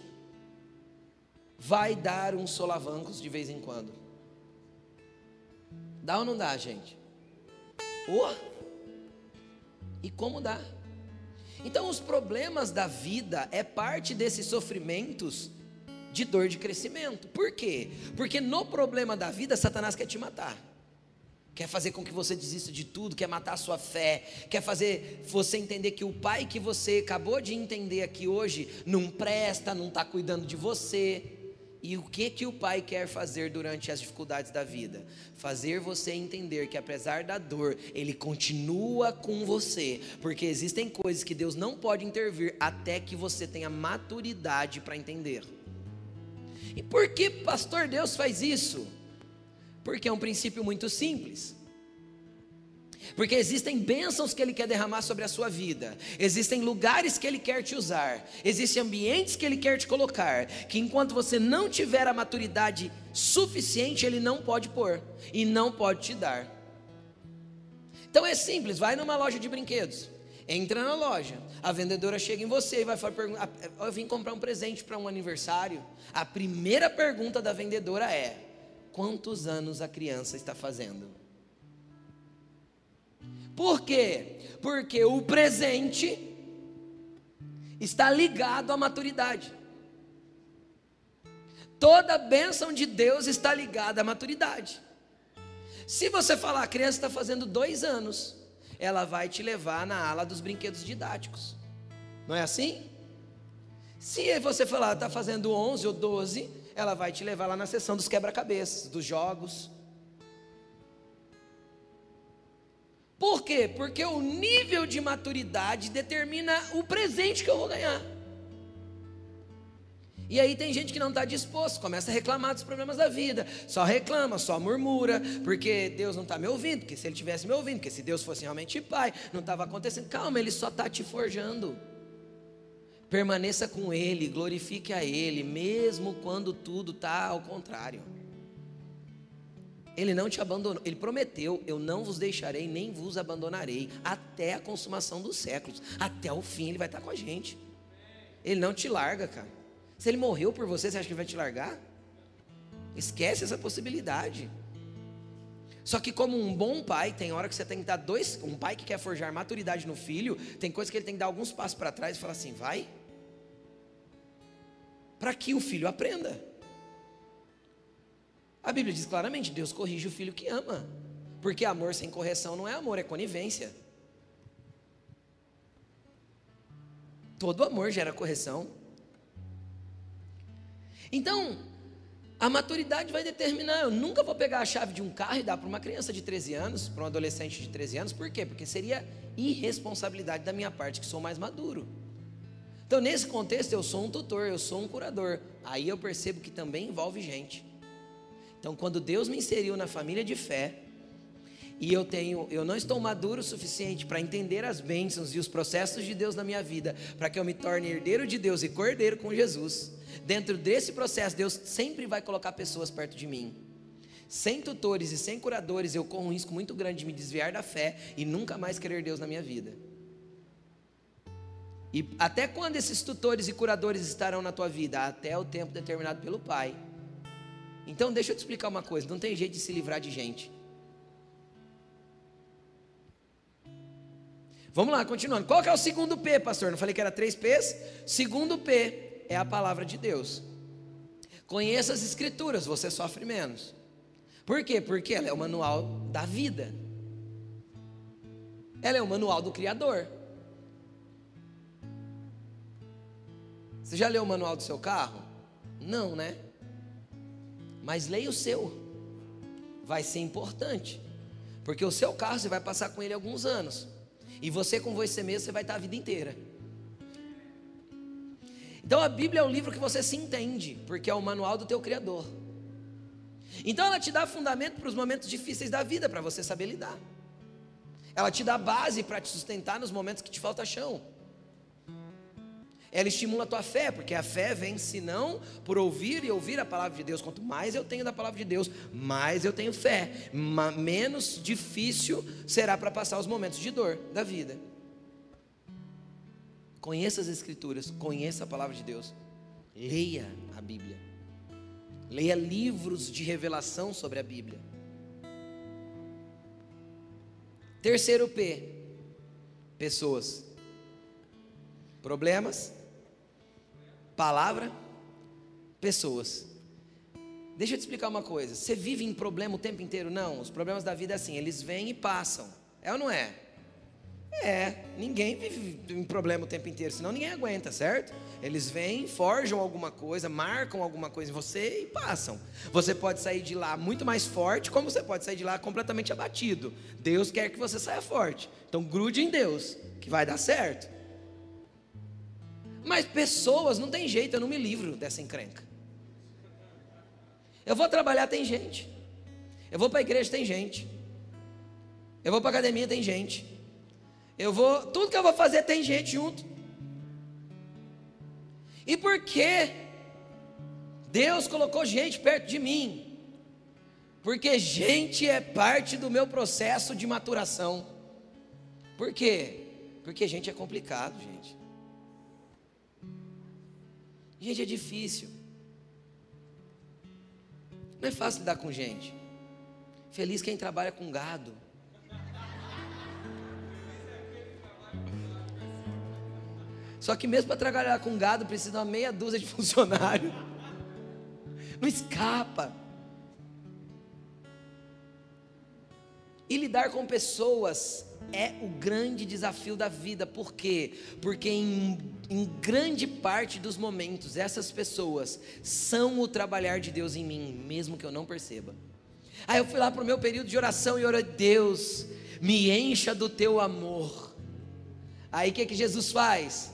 [SPEAKER 1] vai dar uns solavancos de vez em quando. Dá ou não dá, gente? Oh! E como dá? Então, os problemas da vida é parte desses sofrimentos de dor de crescimento. Por quê? Porque no problema da vida, Satanás quer te matar. Quer fazer com que você desista de tudo, quer matar a sua fé, quer fazer você entender que o pai que você acabou de entender aqui hoje não presta, não está cuidando de você. E o que que o pai quer fazer durante as dificuldades da vida? Fazer você entender que apesar da dor, ele continua com você, porque existem coisas que Deus não pode intervir até que você tenha maturidade para entender. E por que, pastor, Deus faz isso? Porque é um princípio muito simples. Porque existem bênçãos que Ele quer derramar sobre a sua vida, existem lugares que Ele quer te usar, existem ambientes que Ele quer te colocar, que enquanto você não tiver a maturidade suficiente, Ele não pode pôr e não pode te dar. Então é simples: vai numa loja de brinquedos, entra na loja, a vendedora chega em você e vai falar: Eu vim comprar um presente para um aniversário. A primeira pergunta da vendedora é: Quantos anos a criança está fazendo? Por quê? Porque o presente está ligado à maturidade. Toda bênção de Deus está ligada à maturidade. Se você falar, a criança está fazendo dois anos, ela vai te levar na ala dos brinquedos didáticos. Não é assim? Se você falar, está fazendo 11 ou 12, ela vai te levar lá na seção dos quebra-cabeças, dos jogos, Por quê? Porque o nível de maturidade determina o presente que eu vou ganhar. E aí tem gente que não está disposto, começa a reclamar dos problemas da vida, só reclama, só murmura, porque Deus não está me ouvindo, porque se Ele tivesse me ouvindo, porque se Deus fosse realmente Pai, não estava acontecendo. Calma, Ele só está te forjando. Permaneça com Ele, glorifique a Ele, mesmo quando tudo está ao contrário. Ele não te abandonou, ele prometeu: Eu não vos deixarei, nem vos abandonarei, até a consumação dos séculos, até o fim, ele vai estar com a gente. Ele não te larga, cara. Se ele morreu por você, você acha que ele vai te largar? Esquece essa possibilidade. Só que, como um bom pai, tem hora que você tem que dar dois. Um pai que quer forjar maturidade no filho, tem coisa que ele tem que dar alguns passos para trás e falar assim: vai. Para que o filho aprenda. A Bíblia diz claramente: Deus corrige o filho que ama, porque amor sem correção não é amor, é conivência. Todo amor gera correção. Então, a maturidade vai determinar. Eu nunca vou pegar a chave de um carro e dar para uma criança de 13 anos, para um adolescente de 13 anos. Por quê? Porque seria irresponsabilidade da minha parte, que sou mais maduro. Então, nesse contexto, eu sou um tutor, eu sou um curador. Aí eu percebo que também envolve gente. Então, quando Deus me inseriu na família de fé, e eu tenho, eu não estou maduro o suficiente para entender as bênçãos e os processos de Deus na minha vida, para que eu me torne herdeiro de Deus e cordeiro com Jesus. Dentro desse processo, Deus sempre vai colocar pessoas perto de mim. Sem tutores e sem curadores, eu corro um risco muito grande de me desviar da fé e nunca mais querer Deus na minha vida. E até quando esses tutores e curadores estarão na tua vida? Até o tempo determinado pelo Pai. Então, deixa eu te explicar uma coisa: não tem jeito de se livrar de gente. Vamos lá, continuando. Qual que é o segundo P, pastor? Não falei que era três P's? Segundo P é a palavra de Deus. Conheça as escrituras, você sofre menos. Por quê? Porque ela é o manual da vida. Ela é o manual do Criador. Você já leu o manual do seu carro? Não, né? Mas leia o seu. Vai ser importante. Porque o seu carro você vai passar com ele alguns anos. E você com você mesmo, você vai estar a vida inteira. Então a Bíblia é o livro que você se entende, porque é o manual do teu Criador. Então ela te dá fundamento para os momentos difíceis da vida, para você saber lidar. Ela te dá base para te sustentar nos momentos que te falta chão. Ela estimula a tua fé, porque a fé vem, se não, por ouvir e ouvir a palavra de Deus. Quanto mais eu tenho da palavra de Deus, mais eu tenho fé, menos difícil será para passar os momentos de dor da vida. Conheça as Escrituras, conheça a palavra de Deus, leia a Bíblia, leia livros de revelação sobre a Bíblia. Terceiro P, pessoas. Problemas, palavra, pessoas. Deixa eu te explicar uma coisa. Você vive em problema o tempo inteiro? Não. Os problemas da vida é assim, eles vêm e passam. É ou não é? É. Ninguém vive em problema o tempo inteiro, senão ninguém aguenta, certo? Eles vêm, forjam alguma coisa, marcam alguma coisa em você e passam. Você pode sair de lá muito mais forte, como você pode sair de lá completamente abatido. Deus quer que você saia forte. Então grude em Deus, que vai dar certo. Mas pessoas, não tem jeito, eu não me livro dessa encrenca. Eu vou trabalhar, tem gente. Eu vou para a igreja, tem gente. Eu vou para a academia, tem gente. Eu vou, tudo que eu vou fazer tem gente junto. E por que Deus colocou gente perto de mim? Porque gente é parte do meu processo de maturação. Por quê? Porque gente é complicado, gente. Gente, é difícil. Não é fácil lidar com gente. Feliz quem trabalha com gado. Só que mesmo para trabalhar com gado precisa de uma meia dúzia de funcionários. Não escapa. E lidar com pessoas é o grande desafio da vida. Por quê? Porque em, em, grande parte dos momentos, essas pessoas são o trabalhar de Deus em mim, mesmo que eu não perceba. Aí eu fui lá para o meu período de oração e orei, Deus, me encha do teu amor. Aí o que, que Jesus faz?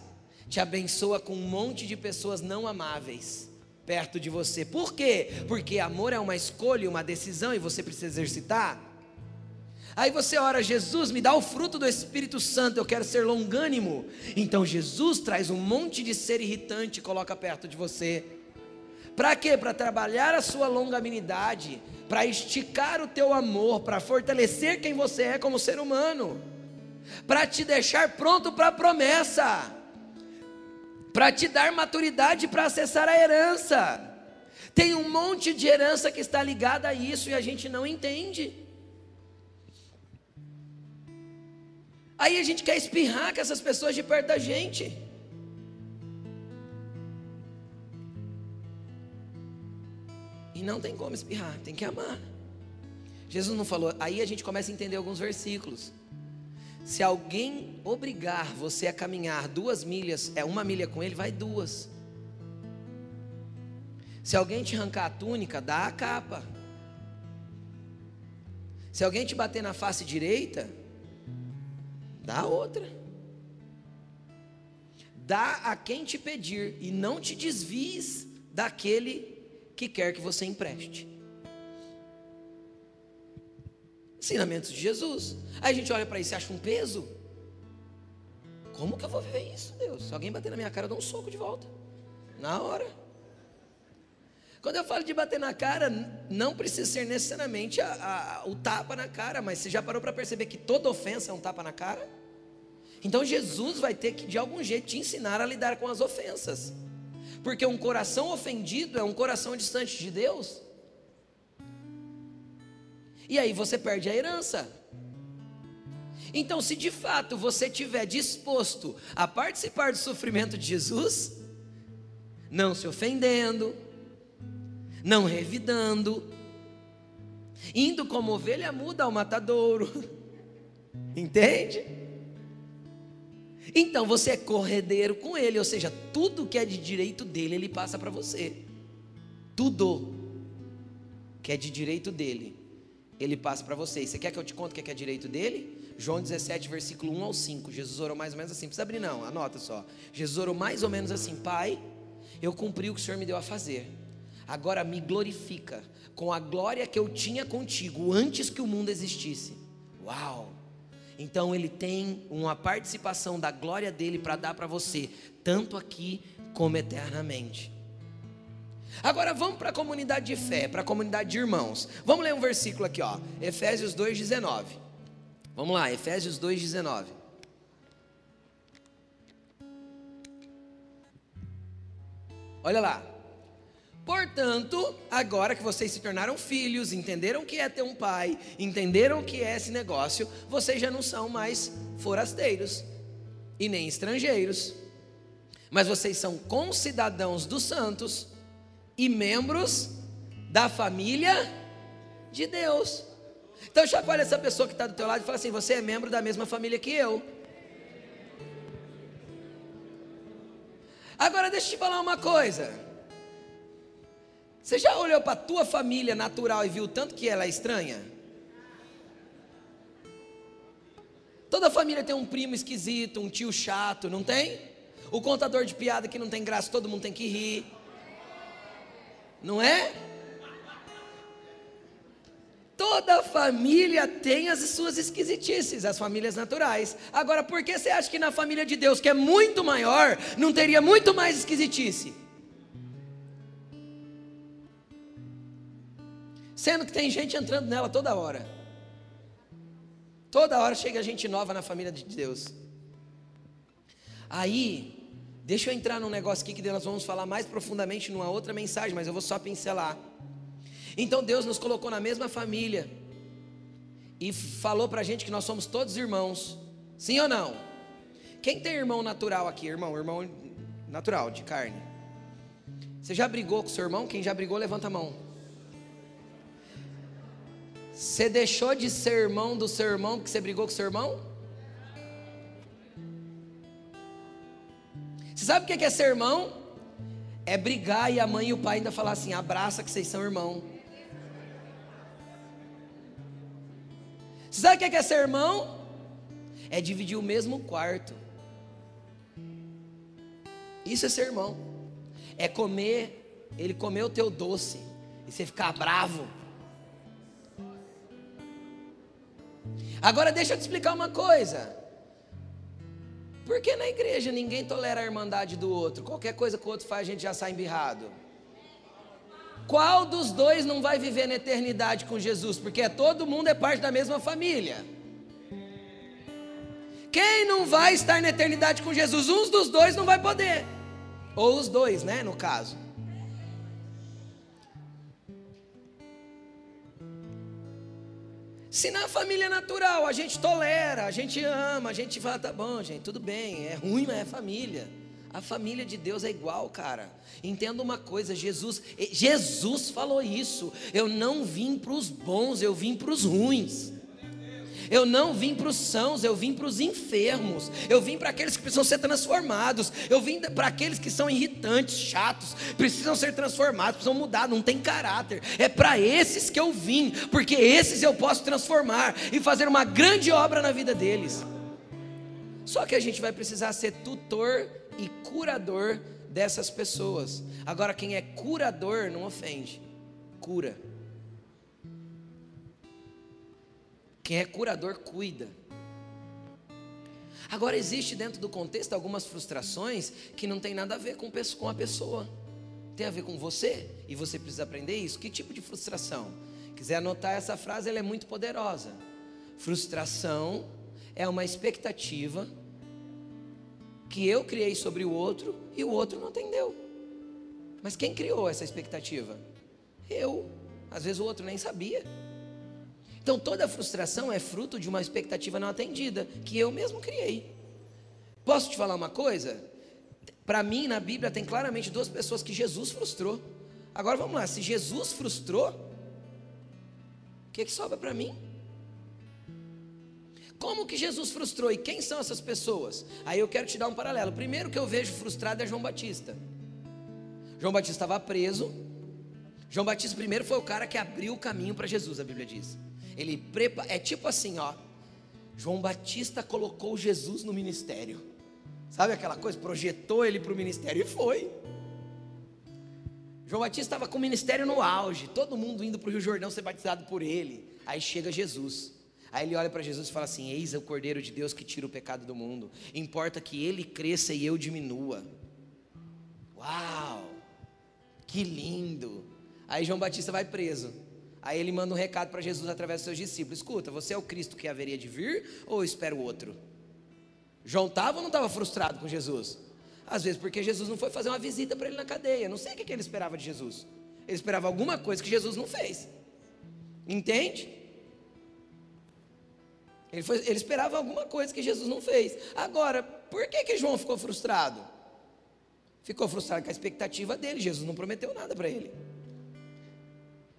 [SPEAKER 1] Te abençoa com um monte de pessoas não amáveis perto de você. Por quê? Porque amor é uma escolha, uma decisão e você precisa exercitar. Aí você ora, Jesus, me dá o fruto do Espírito Santo, eu quero ser longânimo. Então Jesus traz um monte de ser irritante e coloca perto de você. Para quê? Para trabalhar a sua longanimidade, para esticar o teu amor, para fortalecer quem você é como ser humano, para te deixar pronto para a promessa, para te dar maturidade para acessar a herança. Tem um monte de herança que está ligada a isso e a gente não entende. Aí a gente quer espirrar com essas pessoas de perto da gente. E não tem como espirrar, tem que amar. Jesus não falou, aí a gente começa a entender alguns versículos. Se alguém obrigar você a caminhar duas milhas, é uma milha com ele, vai duas. Se alguém te arrancar a túnica, dá a capa. Se alguém te bater na face direita, dá outra. Dá a quem te pedir e não te desvies daquele que quer que você empreste. Ensinamentos de Jesus. Aí a gente olha para isso e acha um peso. Como que eu vou viver isso, Deus? Se alguém bater na minha cara, eu dou um soco de volta. Na hora. Quando eu falo de bater na cara, não precisa ser necessariamente a, a, o tapa na cara, mas você já parou para perceber que toda ofensa é um tapa na cara? Então Jesus vai ter que, de algum jeito, te ensinar a lidar com as ofensas, porque um coração ofendido é um coração distante de Deus. E aí você perde a herança. Então, se de fato você estiver disposto a participar do sofrimento de Jesus, não se ofendendo, não revidando, indo como ovelha muda ao matadouro, entende? Então você é corredeiro com ele, ou seja, tudo que é de direito dele, ele passa para você. Tudo que é de direito dele, ele passa para você. Você quer que eu te conte o que é, é direito dele? João 17, versículo 1 ao 5. Jesus orou mais ou menos assim. Precisa abrir, não, anota só. Jesus orou mais ou menos assim: Pai, eu cumpri o que o Senhor me deu a fazer. Agora me glorifica com a glória que eu tinha contigo antes que o mundo existisse. Uau! Então ele tem uma participação da glória dele para dar para você, tanto aqui como eternamente. Agora vamos para a comunidade de fé, para a comunidade de irmãos. Vamos ler um versículo aqui, ó. Efésios 2:19. Vamos lá, Efésios 2:19. Olha lá. Portanto, agora que vocês se tornaram filhos, entenderam o que é ter um pai, entenderam o que é esse negócio, vocês já não são mais forasteiros e nem estrangeiros, mas vocês são concidadãos dos santos e membros da família de Deus. Então chacoalha essa pessoa que está do teu lado e fala assim: você é membro da mesma família que eu. Agora deixa eu te falar uma coisa. Você já olhou para a tua família natural e viu tanto que ela é estranha? Toda família tem um primo esquisito, um tio chato, não tem? O contador de piada que não tem graça, todo mundo tem que rir. Não é? Toda família tem as suas esquisitices, as famílias naturais. Agora, por que você acha que na família de Deus, que é muito maior, não teria muito mais esquisitice? Sendo que tem gente entrando nela toda hora. Toda hora chega gente nova na família de Deus. Aí, Deixa eu entrar num negócio aqui que nós vamos falar mais profundamente numa outra mensagem, mas eu vou só pincelar. Então Deus nos colocou na mesma família e falou para a gente que nós somos todos irmãos. Sim ou não? Quem tem irmão natural aqui, irmão? Irmão natural, de carne. Você já brigou com seu irmão? Quem já brigou, levanta a mão. Você deixou de ser irmão do seu irmão porque você brigou com seu irmão? Você sabe o que é ser irmão? É brigar e a mãe e o pai ainda falar assim: abraça que vocês são irmão. Você sabe o que é ser irmão? É dividir o mesmo quarto. Isso é ser irmão. É comer, ele comer o teu doce e você ficar bravo. Agora deixa eu te explicar uma coisa. Porque na igreja ninguém tolera a irmandade do outro. Qualquer coisa que o outro faz, a gente já sai embirrado. Qual dos dois não vai viver na eternidade com Jesus? Porque todo mundo é parte da mesma família. Quem não vai estar na eternidade com Jesus? Uns dos dois não vai poder. Ou os dois, né? No caso. Se na família natural a gente tolera, a gente ama, a gente fala, tá bom, gente, tudo bem, é ruim, mas é família. A família de Deus é igual, cara. Entenda uma coisa, Jesus, Jesus falou isso. Eu não vim para os bons, eu vim para os ruins. Eu não vim para os sãos, eu vim para os enfermos. Eu vim para aqueles que precisam ser transformados. Eu vim para aqueles que são irritantes, chatos, precisam ser transformados, precisam mudar, não tem caráter. É para esses que eu vim, porque esses eu posso transformar e fazer uma grande obra na vida deles. Só que a gente vai precisar ser tutor e curador dessas pessoas. Agora, quem é curador não ofende, cura. Quem é curador, cuida. Agora, existe dentro do contexto algumas frustrações que não tem nada a ver com a pessoa, tem a ver com você, e você precisa aprender isso. Que tipo de frustração? Quiser anotar essa frase, ela é muito poderosa. Frustração é uma expectativa que eu criei sobre o outro e o outro não atendeu. Mas quem criou essa expectativa? Eu. Às vezes o outro nem sabia. Então toda frustração é fruto de uma expectativa não atendida, que eu mesmo criei. Posso te falar uma coisa? Para mim, na Bíblia, tem claramente duas pessoas que Jesus frustrou. Agora vamos lá, se Jesus frustrou, o que, que sobra para mim? Como que Jesus frustrou e quem são essas pessoas? Aí eu quero te dar um paralelo. Primeiro que eu vejo frustrado é João Batista. João Batista estava preso. João Batista primeiro foi o cara que abriu o caminho para Jesus, a Bíblia diz. Ele prepa é tipo assim, ó. João Batista colocou Jesus no ministério. Sabe aquela coisa? Projetou ele para o ministério e foi. João Batista estava com o ministério no auge, todo mundo indo para o Rio Jordão ser batizado por ele. Aí chega Jesus. Aí ele olha para Jesus e fala assim: Eis o Cordeiro de Deus que tira o pecado do mundo. Importa que ele cresça e eu diminua. Uau! Que lindo! Aí João Batista vai preso. Aí ele manda um recado para Jesus através dos seus discípulos: Escuta, você é o Cristo que haveria de vir ou eu espero outro? João estava ou não estava frustrado com Jesus? Às vezes porque Jesus não foi fazer uma visita para ele na cadeia. Não sei o que ele esperava de Jesus. Ele esperava alguma coisa que Jesus não fez. Entende? Ele, foi, ele esperava alguma coisa que Jesus não fez. Agora, por que, que João ficou frustrado? Ficou frustrado com a expectativa dele. Jesus não prometeu nada para ele.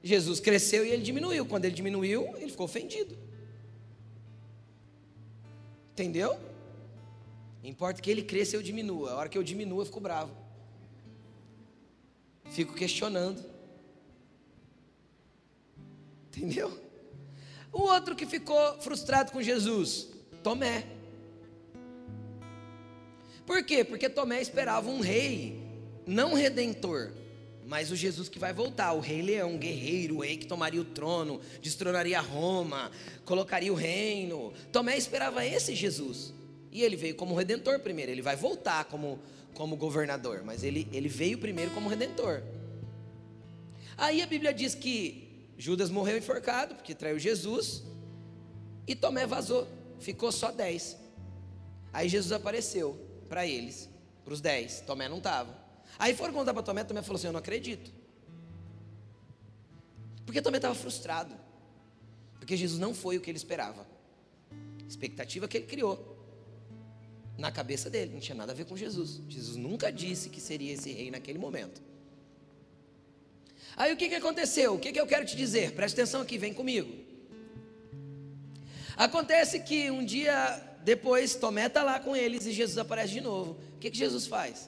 [SPEAKER 1] Jesus cresceu e ele diminuiu. Quando ele diminuiu, ele ficou ofendido. Entendeu? Importa que ele cresça eu diminua. A hora que eu diminua, eu fico bravo. Fico questionando. Entendeu? O outro que ficou frustrado com Jesus, Tomé. Por quê? Porque Tomé esperava um rei, não redentor mas o Jesus que vai voltar, o rei leão, guerreiro, o rei que tomaria o trono, destronaria Roma, colocaria o reino. Tomé esperava esse Jesus. E ele veio como redentor primeiro, ele vai voltar como, como governador, mas ele, ele veio primeiro como redentor. Aí a Bíblia diz que Judas morreu enforcado, porque traiu Jesus, e Tomé vazou, ficou só dez. Aí Jesus apareceu para eles, para os dez, Tomé não estava. Aí foram contar para Tomé, Tomé falou assim: Eu não acredito. Porque Tomé estava frustrado. Porque Jesus não foi o que ele esperava. Expectativa que ele criou na cabeça dele, não tinha nada a ver com Jesus. Jesus nunca disse que seria esse rei naquele momento. Aí o que, que aconteceu? O que, que eu quero te dizer? Preste atenção aqui, vem comigo. Acontece que um dia depois, Tomé está lá com eles e Jesus aparece de novo. O que, que Jesus faz?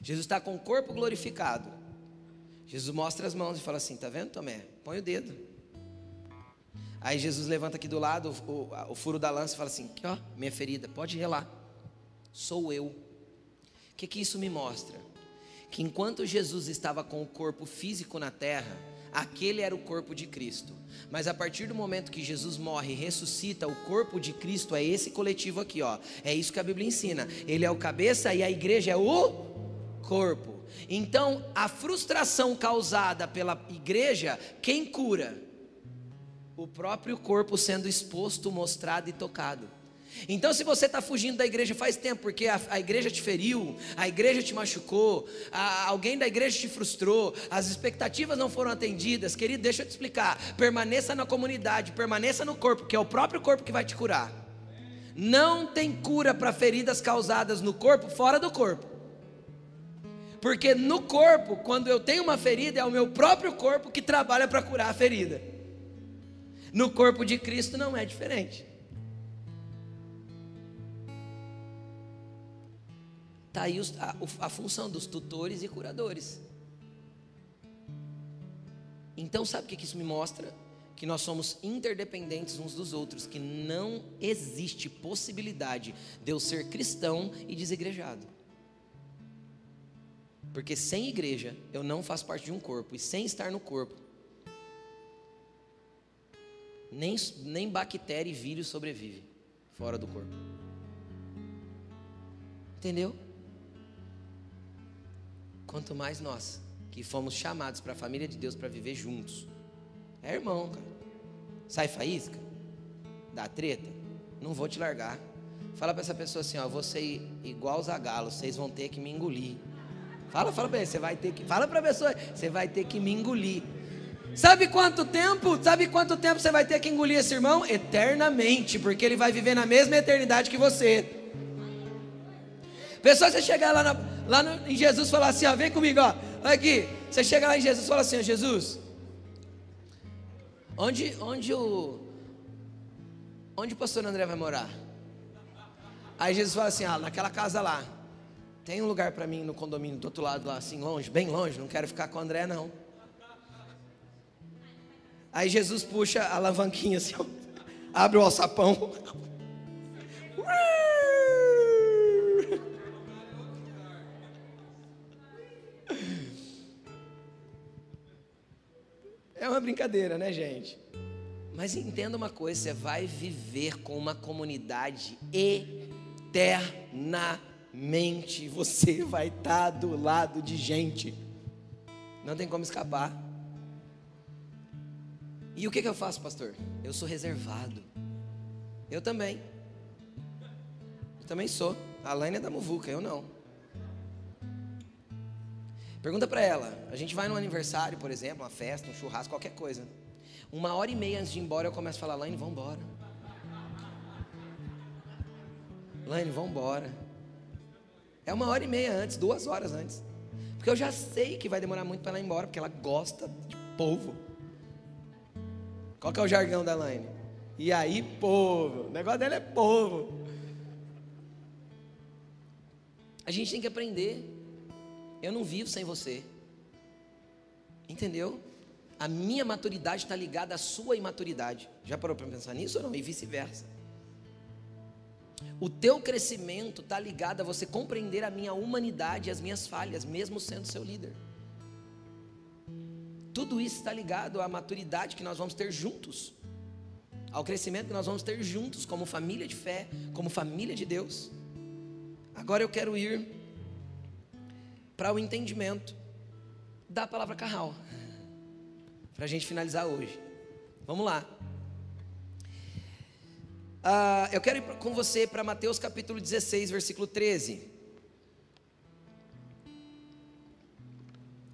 [SPEAKER 1] Jesus está com o corpo glorificado. Jesus mostra as mãos e fala assim: Tá vendo, Tomé? Põe o dedo. Aí Jesus levanta aqui do lado o, o, o furo da lança e fala assim: Aqui, ó, minha ferida, pode relar. Sou eu. O que, que isso me mostra? Que enquanto Jesus estava com o corpo físico na terra, aquele era o corpo de Cristo. Mas a partir do momento que Jesus morre e ressuscita, o corpo de Cristo é esse coletivo aqui, ó. É isso que a Bíblia ensina. Ele é o cabeça e a igreja é o corpo. Então, a frustração causada pela igreja, quem cura? O próprio corpo sendo exposto, mostrado e tocado. Então, se você está fugindo da igreja faz tempo, porque a, a, igreja te feriu, a igreja te machucou, a, alguém da igreja te frustrou, as expectativas não foram atendidas, querido, deixa eu te explicar. Permaneça na comunidade, permaneça no corpo, que é o próprio corpo que vai te curar. Não tem cura para feridas causadas no corpo fora do corpo. Porque no corpo, quando eu tenho uma ferida, é o meu próprio corpo que trabalha para curar a ferida. No corpo de Cristo não é diferente. Está aí a, a função dos tutores e curadores. Então, sabe o que isso me mostra? Que nós somos interdependentes uns dos outros, que não existe possibilidade de eu ser cristão e desigrejado. Porque sem igreja eu não faço parte de um corpo, e sem estar no corpo, nem, nem bactéria e vírus sobrevive fora do corpo. Entendeu? Quanto mais nós que fomos chamados para a família de Deus para viver juntos. É irmão, cara. Sai faísca? Dá treta? Não vou te largar. Fala para essa pessoa assim, ó, você igual os agalos, vocês vão ter que me engolir. Fala, fala ele, você vai ter que. Fala para a pessoa, você vai ter que me engolir. Sabe quanto tempo? Sabe quanto tempo você vai ter que engolir esse irmão? Eternamente, porque ele vai viver na mesma eternidade que você. Pessoal, você chegar lá, na, lá no, em Jesus e falar assim: ó, vem comigo, ó, aqui. Você chega lá em Jesus e fala assim: ó, Jesus, onde, onde o. Onde o pastor André vai morar? Aí Jesus fala assim: ah, naquela casa lá. Tem um lugar para mim no condomínio do outro lado lá, assim, longe, bem longe. Não quero ficar com o André, não. Aí Jesus puxa a alavanquinha assim, abre o alçapão. É uma brincadeira, né, gente? Mas entenda uma coisa: você vai viver com uma comunidade eternamente. Você vai estar do lado de gente. Não tem como escapar. E o que, que eu faço, pastor? Eu sou reservado. Eu também. Eu também sou. A Laine é da Muvuca, eu não. Pergunta para ela. A gente vai num aniversário, por exemplo, uma festa, um churrasco, qualquer coisa. Uma hora e meia antes de ir embora, eu começo a falar: Laine, vamos embora. Laine, vamos embora. É uma hora e meia antes, duas horas antes. Porque eu já sei que vai demorar muito para ela ir embora, porque ela gosta de povo. Qual que é o jargão da Laine? E aí, povo. O negócio dela é povo. A gente tem que aprender eu não vivo sem você. Entendeu? A minha maturidade está ligada à sua imaturidade. Já parou para pensar nisso ou não? E vice-versa. O teu crescimento está ligado a você compreender a minha humanidade e as minhas falhas, mesmo sendo seu líder. Tudo isso está ligado à maturidade que nós vamos ter juntos, ao crescimento que nós vamos ter juntos, como família de fé, como família de Deus. Agora eu quero ir para o entendimento da palavra carral. Para a gente finalizar hoje. Vamos lá. Uh, eu quero ir com você para Mateus capítulo 16, versículo 13.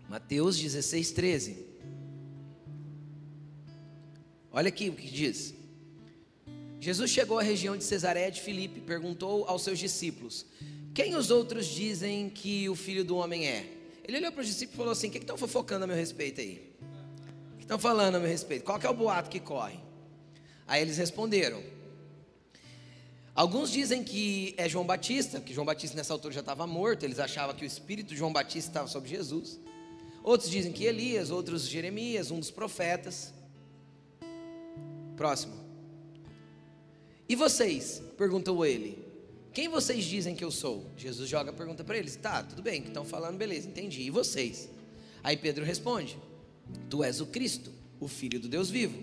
[SPEAKER 1] Mateus 16, 13. Olha aqui o que diz. Jesus chegou à região de Cesareia de Filipe e perguntou aos seus discípulos: quem os outros dizem que o filho do homem é? Ele olhou para os discípulos e falou assim: O que estão fofocando a meu respeito aí? O que estão falando a meu respeito? Qual é o boato que corre? Aí eles responderam. Alguns dizem que é João Batista, que João Batista nessa altura já estava morto, eles achavam que o espírito de João Batista estava sobre Jesus. Outros dizem que Elias, outros Jeremias, um dos profetas. Próximo. E vocês? perguntou ele. Quem vocês dizem que eu sou? Jesus joga a pergunta para eles. Tá, tudo bem, que estão falando, beleza, entendi. E vocês? Aí Pedro responde: Tu és o Cristo, o Filho do Deus vivo.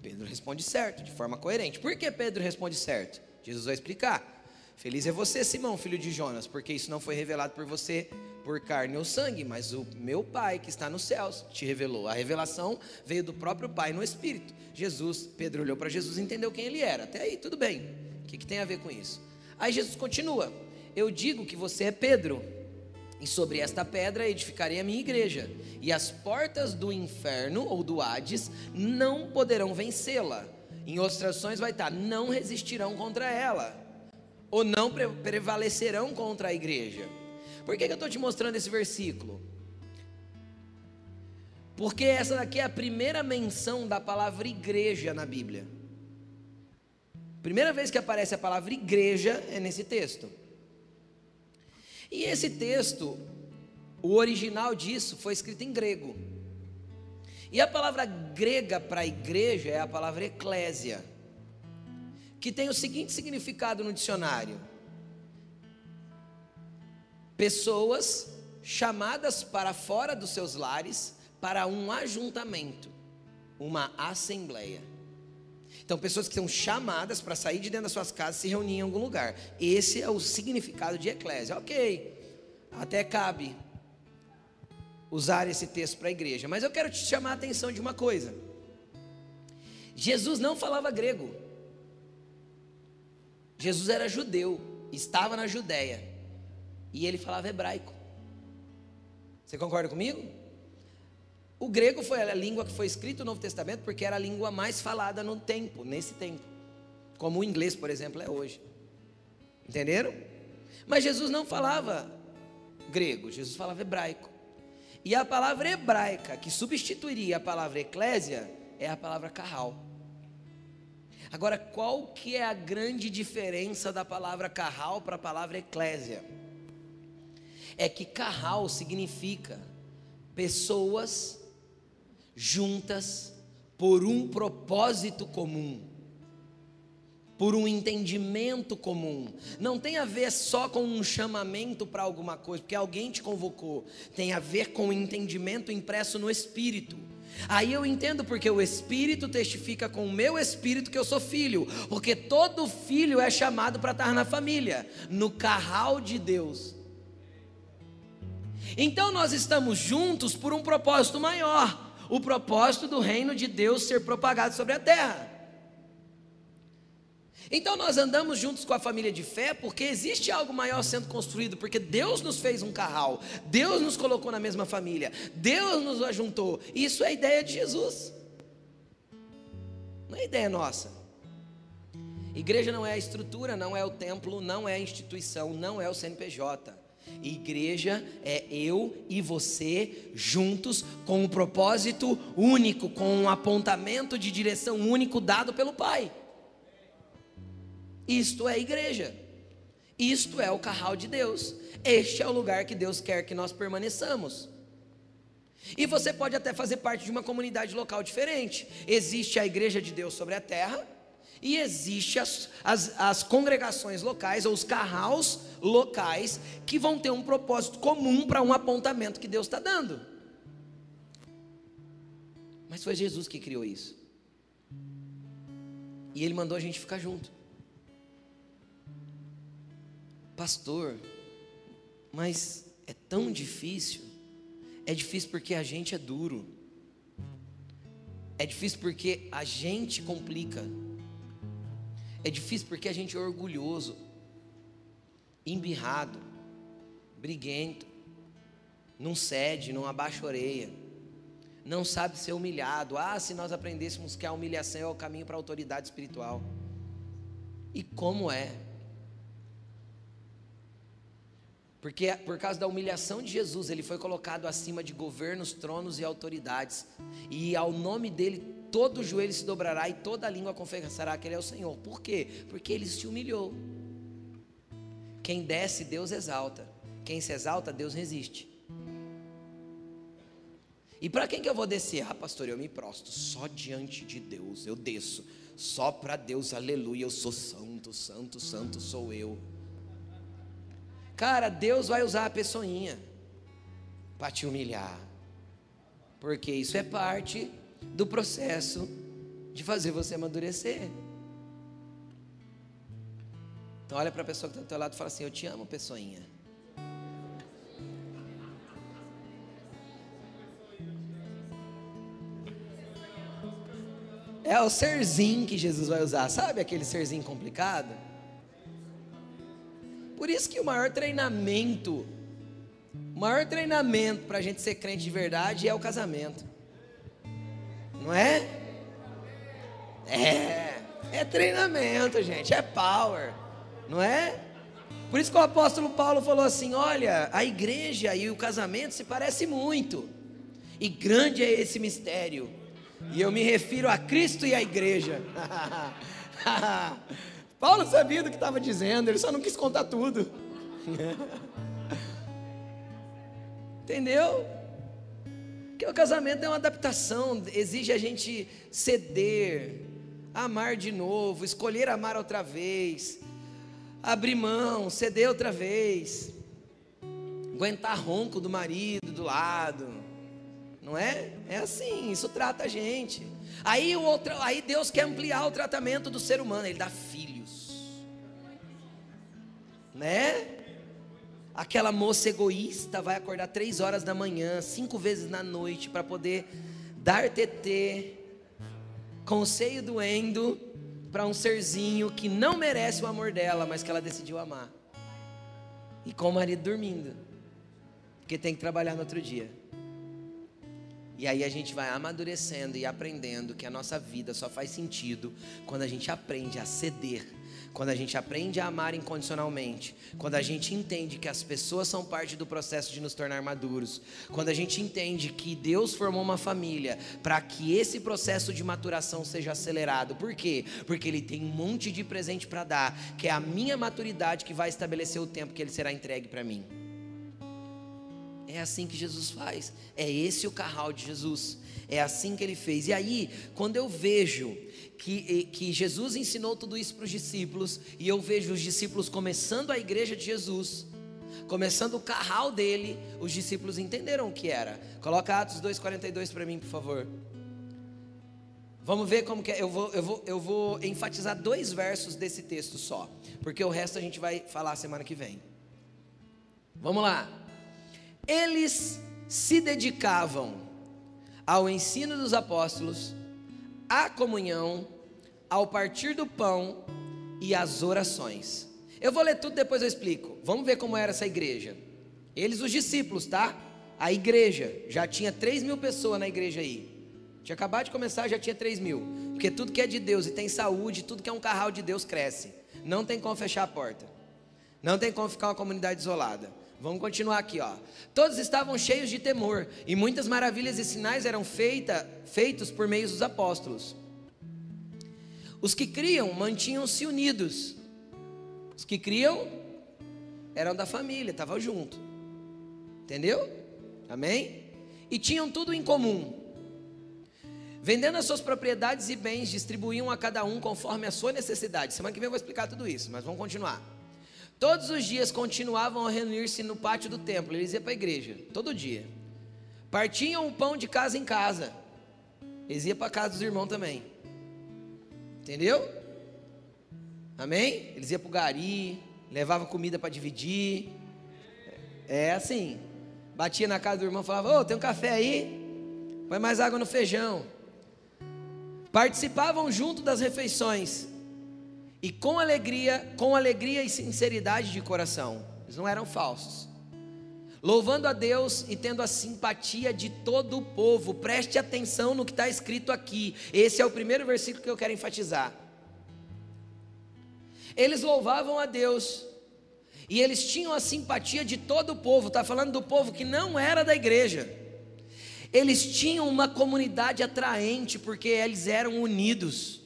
[SPEAKER 1] Pedro responde certo, de forma coerente. Por que Pedro responde certo? Jesus vai explicar. Feliz é você, Simão, filho de Jonas, porque isso não foi revelado por você por carne ou sangue, mas o meu Pai que está nos céus te revelou. A revelação veio do próprio Pai no Espírito. Jesus, Pedro olhou para Jesus e entendeu quem ele era. Até aí, tudo bem. O que, que tem a ver com isso? Aí Jesus continua: Eu digo que você é Pedro, e sobre esta pedra edificarei a minha igreja, e as portas do inferno ou do Hades não poderão vencê-la. Em outras traduções vai estar: não resistirão contra ela. ou não prevalecerão contra a igreja. Por que, que eu estou te mostrando esse versículo? Porque essa daqui é a primeira menção da palavra igreja na Bíblia. Primeira vez que aparece a palavra igreja é nesse texto. E esse texto, o original disso foi escrito em grego. E a palavra grega para igreja é a palavra eclésia, que tem o seguinte significado no dicionário: pessoas chamadas para fora dos seus lares para um ajuntamento, uma assembleia. Então, pessoas que são chamadas para sair de dentro das suas casas se reunir em algum lugar. Esse é o significado de eclésia. Ok, até cabe usar esse texto para a igreja. Mas eu quero te chamar a atenção de uma coisa. Jesus não falava grego. Jesus era judeu, estava na Judéia. E ele falava hebraico. Você concorda comigo? O grego foi a língua que foi escrita no Novo Testamento porque era a língua mais falada no tempo, nesse tempo. Como o inglês, por exemplo, é hoje. Entenderam? Mas Jesus não falava grego, Jesus falava hebraico. E a palavra hebraica que substituiria a palavra eclésia é a palavra carral. Agora, qual que é a grande diferença da palavra carral para a palavra eclésia? É que carral significa pessoas juntas por um propósito comum, por um entendimento comum. Não tem a ver só com um chamamento para alguma coisa, porque alguém te convocou. Tem a ver com o entendimento impresso no espírito. Aí eu entendo porque o Espírito testifica com o meu espírito que eu sou filho, porque todo filho é chamado para estar na família, no carral de Deus. Então nós estamos juntos por um propósito maior o propósito do reino de Deus ser propagado sobre a terra. Então nós andamos juntos com a família de fé porque existe algo maior sendo construído, porque Deus nos fez um carral, Deus nos colocou na mesma família, Deus nos ajuntou. Isso é a ideia de Jesus. Não é ideia nossa. Igreja não é a estrutura, não é o templo, não é a instituição, não é o CNPJ. Igreja é eu e você juntos com um propósito único, com um apontamento de direção único dado pelo Pai. Isto é igreja. Isto é o carral de Deus. Este é o lugar que Deus quer que nós permaneçamos. E você pode até fazer parte de uma comunidade local diferente. Existe a igreja de Deus sobre a terra e existe as, as, as congregações locais, ou os carraus locais, que vão ter um propósito comum para um apontamento que Deus está dando. Mas foi Jesus que criou isso. E Ele mandou a gente ficar junto. Pastor, mas é tão difícil. É difícil porque a gente é duro. É difícil porque a gente complica. É difícil porque a gente é orgulhoso, embirrado, briguento, não cede, não abaixa a orelha, não sabe ser humilhado. Ah, se nós aprendêssemos que a humilhação é o caminho para a autoridade espiritual. E como é? Porque por causa da humilhação de Jesus, ele foi colocado acima de governos, tronos e autoridades. E ao nome dele todo joelho se dobrará e toda língua confessará que Ele é o Senhor. Por quê? Porque Ele se humilhou. Quem desce, Deus exalta. Quem se exalta, Deus resiste. E para quem que eu vou descer? Ah, pastor, eu me prosto só diante de Deus. Eu desço só para Deus. Aleluia, eu sou santo, santo, santo sou eu. Cara, Deus vai usar a pessoinha para te humilhar. Porque isso é parte do processo de fazer você amadurecer. Então olha para a pessoa que está do teu lado e fala assim: Eu te amo, pessoinha. É o serzinho que Jesus vai usar, sabe aquele serzinho complicado? Por isso que o maior treinamento, o maior treinamento para a gente ser crente de verdade é o casamento. Não é? É. É treinamento, gente. É power. Não é? Por isso que o apóstolo Paulo falou assim: olha, a igreja e o casamento se parecem muito, e grande é esse mistério, e eu me refiro a Cristo e a igreja. Paulo sabia do que estava dizendo, ele só não quis contar tudo. Entendeu? Porque o casamento é uma adaptação, exige a gente ceder, amar de novo, escolher amar outra vez, abrir mão, ceder outra vez, aguentar ronco do marido do lado, não é? É assim, isso trata a gente. Aí, o outro, aí Deus quer ampliar o tratamento do ser humano, Ele dá né? Aquela moça egoísta vai acordar três horas da manhã, cinco vezes na noite, para poder dar TT, com o seio doendo, para um serzinho que não merece o amor dela, mas que ela decidiu amar. E com o marido dormindo, porque tem que trabalhar no outro dia. E aí a gente vai amadurecendo e aprendendo que a nossa vida só faz sentido quando a gente aprende a ceder, quando a gente aprende a amar incondicionalmente, quando a gente entende que as pessoas são parte do processo de nos tornar maduros, quando a gente entende que Deus formou uma família para que esse processo de maturação seja acelerado. Por quê? Porque Ele tem um monte de presente para dar, que é a minha maturidade que vai estabelecer o tempo que Ele será entregue para mim. É assim que Jesus faz. É esse o carral de Jesus. É assim que ele fez. E aí, quando eu vejo que, que Jesus ensinou tudo isso para os discípulos, e eu vejo os discípulos começando a igreja de Jesus, começando o carral dele, os discípulos entenderam o que era. Coloca Atos 2,42 para mim, por favor. Vamos ver como que é. Eu vou, eu, vou, eu vou enfatizar dois versos desse texto só, porque o resto a gente vai falar semana que vem. Vamos lá. Eles se dedicavam ao ensino dos apóstolos, à comunhão, ao partir do pão e às orações. Eu vou ler tudo, depois eu explico. Vamos ver como era essa igreja. Eles, os discípulos, tá? A igreja, já tinha 3 mil pessoas na igreja aí. Tinha acabado de começar, já tinha 3 mil. Porque tudo que é de Deus e tem saúde, tudo que é um carral de Deus cresce. Não tem como fechar a porta. Não tem como ficar uma comunidade isolada. Vamos continuar aqui, ó. Todos estavam cheios de temor, e muitas maravilhas e sinais eram feita, feitos por meio dos apóstolos. Os que criam mantinham-se unidos. Os que criam eram da família, estavam junto. Entendeu? Amém? E tinham tudo em comum. Vendendo as suas propriedades e bens, distribuíam a cada um conforme a sua necessidade. Semana que vem eu vou explicar tudo isso, mas vamos continuar. Todos os dias continuavam a reunir-se no pátio do templo. Eles iam para a igreja, todo dia. Partiam o pão de casa em casa. Eles iam para casa dos irmãos também. Entendeu? Amém? Eles iam para o gari, levavam comida para dividir. É assim. Batia na casa do irmão, falava: Ô, oh, tem um café aí? Põe mais água no feijão. Participavam junto das refeições e com alegria, com alegria e sinceridade de coração. Eles não eram falsos. Louvando a Deus e tendo a simpatia de todo o povo. Preste atenção no que está escrito aqui. Esse é o primeiro versículo que eu quero enfatizar. Eles louvavam a Deus e eles tinham a simpatia de todo o povo. Está falando do povo que não era da igreja. Eles tinham uma comunidade atraente porque eles eram unidos.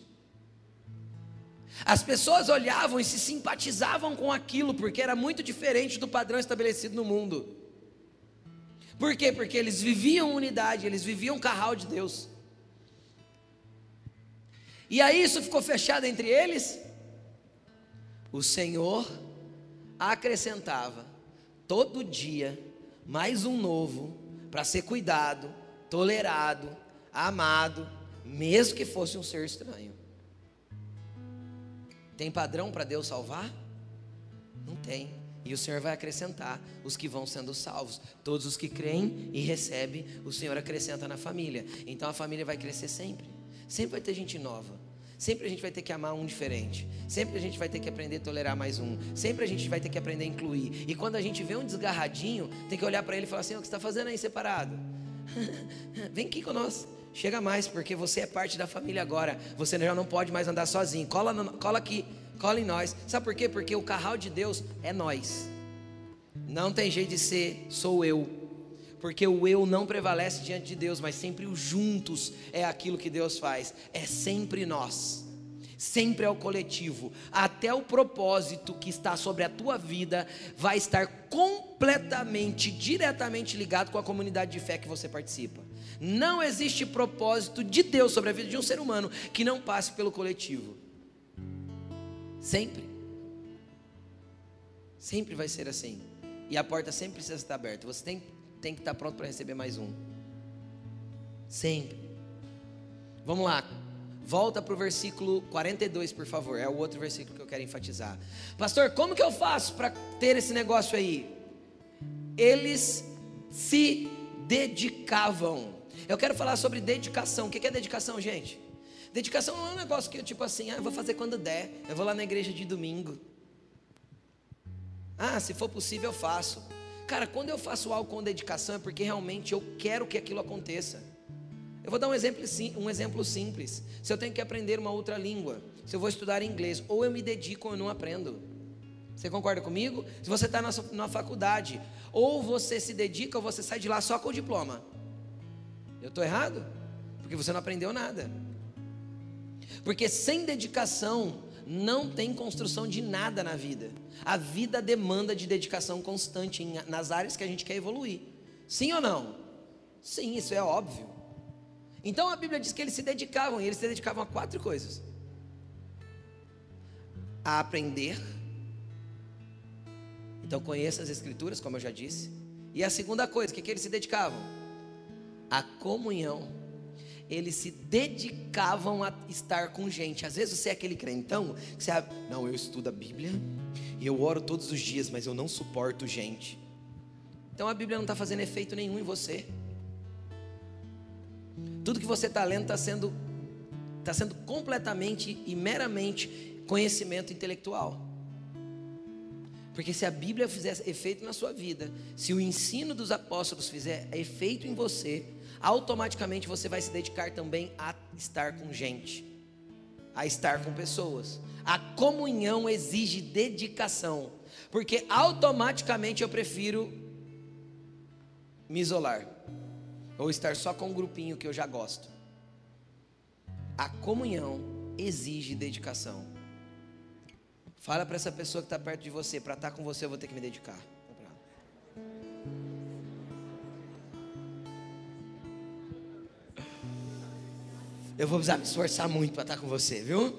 [SPEAKER 1] As pessoas olhavam e se simpatizavam com aquilo, porque era muito diferente do padrão estabelecido no mundo. Por quê? Porque eles viviam unidade, eles viviam carral de Deus. E aí isso ficou fechado entre eles. O Senhor acrescentava todo dia mais um novo para ser cuidado, tolerado, amado, mesmo que fosse um ser estranho. Tem padrão para Deus salvar? Não tem. E o Senhor vai acrescentar os que vão sendo salvos. Todos os que creem e recebem, o Senhor acrescenta na família. Então a família vai crescer sempre. Sempre vai ter gente nova. Sempre a gente vai ter que amar um diferente. Sempre a gente vai ter que aprender a tolerar mais um. Sempre a gente vai ter que aprender a incluir. E quando a gente vê um desgarradinho, tem que olhar para ele e falar assim: o que você está fazendo aí separado? Vem aqui com nós. Chega mais, porque você é parte da família agora. Você já não pode mais andar sozinho. Cola, no, cola aqui. cola em nós. Sabe por quê? Porque o carral de Deus é nós. Não tem jeito de ser sou eu. Porque o eu não prevalece diante de Deus, mas sempre o juntos é aquilo que Deus faz. É sempre nós. Sempre é o coletivo. Até o propósito que está sobre a tua vida vai estar completamente, diretamente ligado com a comunidade de fé que você participa. Não existe propósito de Deus sobre a vida de um ser humano que não passe pelo coletivo. Sempre. Sempre vai ser assim. E a porta sempre precisa estar aberta. Você tem, tem que estar pronto para receber mais um. Sempre. Vamos lá. Volta para o versículo 42, por favor. É o outro versículo que eu quero enfatizar. Pastor, como que eu faço para ter esse negócio aí? Eles se dedicavam. Eu quero falar sobre dedicação. O que é dedicação, gente? Dedicação não é um negócio que eu, tipo assim, ah, vou fazer quando der. Eu vou lá na igreja de domingo. Ah, se for possível, eu faço. Cara, quando eu faço algo com dedicação é porque realmente eu quero que aquilo aconteça. Eu vou dar um exemplo, um exemplo simples. Se eu tenho que aprender uma outra língua, se eu vou estudar inglês, ou eu me dedico ou eu não aprendo. Você concorda comigo? Se você está na, na faculdade, ou você se dedica ou você sai de lá só com o diploma. Eu estou errado? Porque você não aprendeu nada. Porque sem dedicação não tem construção de nada na vida. A vida demanda de dedicação constante em, nas áreas que a gente quer evoluir. Sim ou não? Sim, isso é óbvio. Então a Bíblia diz que eles se dedicavam, e eles se dedicavam a quatro coisas: a aprender. Então conheça as Escrituras, como eu já disse. E a segunda coisa, o que, que eles se dedicavam? A comunhão, eles se dedicavam a estar com gente. Às vezes você é aquele crentão que você, não, eu estudo a Bíblia e eu oro todos os dias, mas eu não suporto gente. Então a Bíblia não está fazendo efeito nenhum em você. Tudo que você está lendo está sendo, tá sendo completamente e meramente conhecimento intelectual. Porque se a Bíblia fizer efeito na sua vida, se o ensino dos apóstolos fizer efeito em você, automaticamente você vai se dedicar também a estar com gente, a estar com pessoas. A comunhão exige dedicação, porque automaticamente eu prefiro me isolar ou estar só com um grupinho que eu já gosto. A comunhão exige dedicação. Fala para essa pessoa que está perto de você, para estar tá com você eu vou ter que me dedicar. Eu vou precisar me esforçar muito para estar com você, viu?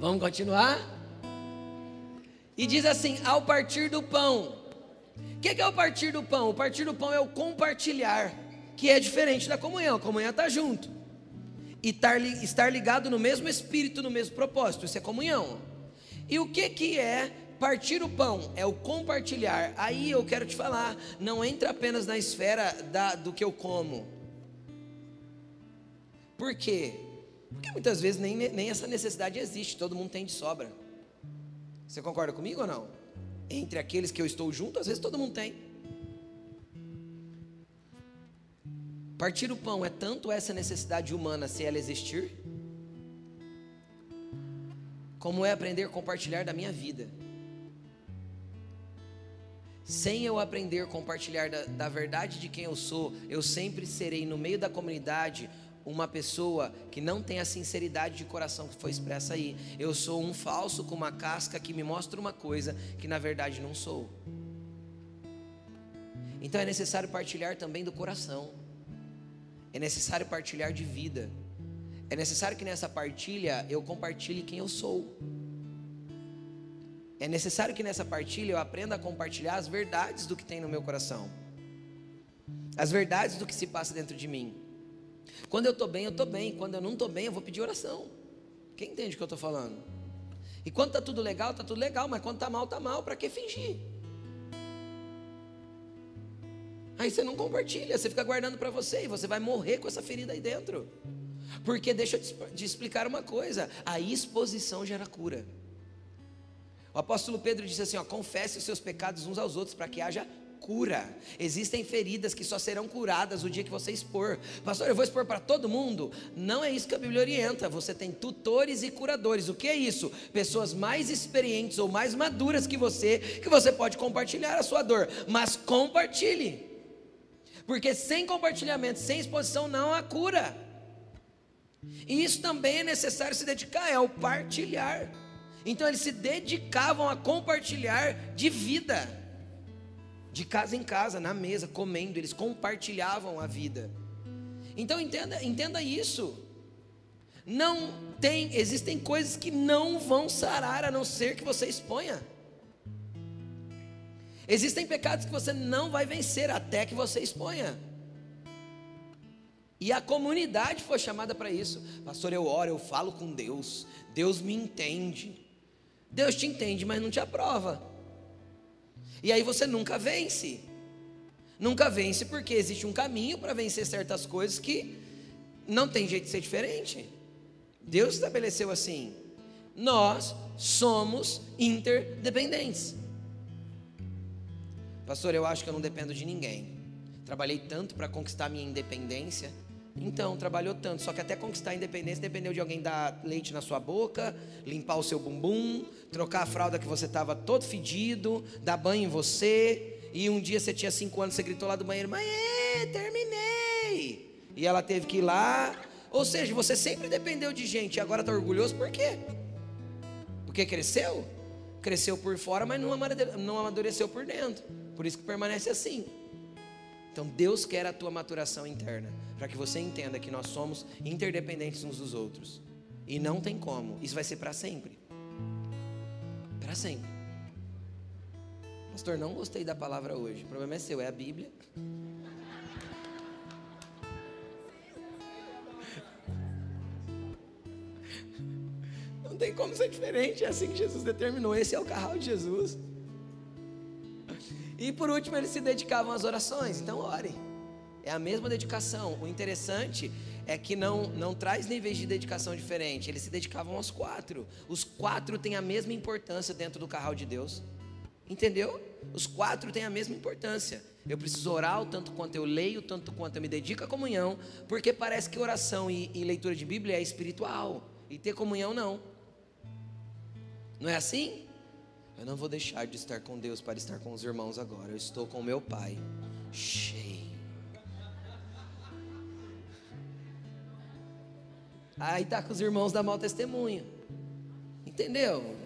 [SPEAKER 1] Vamos continuar? E diz assim: ao partir do pão. O que, que é o partir do pão? O partir do pão é o compartilhar, que é diferente da comunhão. A comunhão está junto. E estar ligado no mesmo espírito, no mesmo propósito. Isso é comunhão. E o que, que é partir o pão? É o compartilhar. Aí eu quero te falar, não entra apenas na esfera da, do que eu como por quê? Porque muitas vezes nem, nem essa necessidade existe, todo mundo tem de sobra. Você concorda comigo ou não? Entre aqueles que eu estou junto, às vezes todo mundo tem. Partir o pão é tanto essa necessidade humana, se ela existir, como é aprender a compartilhar da minha vida. Sem eu aprender a compartilhar da, da verdade de quem eu sou, eu sempre serei no meio da comunidade uma pessoa que não tem a sinceridade de coração que foi expressa aí. Eu sou um falso com uma casca que me mostra uma coisa que na verdade não sou. Então é necessário partilhar também do coração. É necessário partilhar de vida. É necessário que nessa partilha eu compartilhe quem eu sou. É necessário que nessa partilha eu aprenda a compartilhar as verdades do que tem no meu coração. As verdades do que se passa dentro de mim. Quando eu estou bem, eu estou bem. Quando eu não estou bem, eu vou pedir oração. Quem entende o que eu estou falando? E quando está tudo legal, está tudo legal. Mas quando está mal, está mal. Para que fingir? Aí você não compartilha, você fica guardando para você e você vai morrer com essa ferida aí dentro. Porque deixa eu te explicar uma coisa: a exposição gera cura. O apóstolo Pedro disse assim: ó, confesse os seus pecados uns aos outros para que haja cura. Existem feridas que só serão curadas o dia que você expor. Pastor, eu vou expor para todo mundo? Não é isso que a Bíblia orienta. Você tem tutores e curadores. O que é isso? Pessoas mais experientes ou mais maduras que você, que você pode compartilhar a sua dor, mas compartilhe. Porque sem compartilhamento, sem exposição, não há cura. E isso também é necessário se dedicar, é o partilhar. Então eles se dedicavam a compartilhar de vida de casa em casa, na mesa, comendo, eles compartilhavam a vida. Então entenda, entenda isso. Não tem, existem coisas que não vão sarar a não ser que você exponha. Existem pecados que você não vai vencer até que você exponha. E a comunidade foi chamada para isso. Pastor, eu oro, eu falo com Deus. Deus me entende. Deus te entende, mas não te aprova. E aí você nunca vence. Nunca vence porque existe um caminho para vencer certas coisas que não tem jeito de ser diferente. Deus estabeleceu assim. Nós somos interdependentes. Pastor, eu acho que eu não dependo de ninguém. Trabalhei tanto para conquistar minha independência então, trabalhou tanto, só que até conquistar a independência dependeu de alguém dar leite na sua boca, limpar o seu bumbum, trocar a fralda que você estava todo fedido, dar banho em você. E um dia você tinha cinco anos, você gritou lá do banheiro: Mãe, terminei. E ela teve que ir lá. Ou seja, você sempre dependeu de gente e agora está orgulhoso por quê? Porque cresceu? Cresceu por fora, mas não amadureceu por dentro. Por isso que permanece assim. Então Deus quer a tua maturação interna, para que você entenda que nós somos interdependentes uns dos outros. E não tem como, isso vai ser para sempre. Para sempre. Pastor, não gostei da palavra hoje. O problema é seu, é a Bíblia. Não tem como ser diferente, é assim que Jesus determinou. Esse é o carral de Jesus. E por último, eles se dedicavam às orações. Então, ore. É a mesma dedicação. O interessante é que não, não traz níveis de dedicação diferentes. Eles se dedicavam aos quatro. Os quatro têm a mesma importância dentro do carral de Deus. Entendeu? Os quatro têm a mesma importância. Eu preciso orar o tanto quanto eu leio, tanto quanto eu me dedico à comunhão, porque parece que oração e, e leitura de Bíblia é espiritual, e ter comunhão não. Não é assim? Eu não vou deixar de estar com Deus para estar com os irmãos agora. Eu estou com meu Pai. Cheio. Aí está com os irmãos da mau testemunho. Entendeu?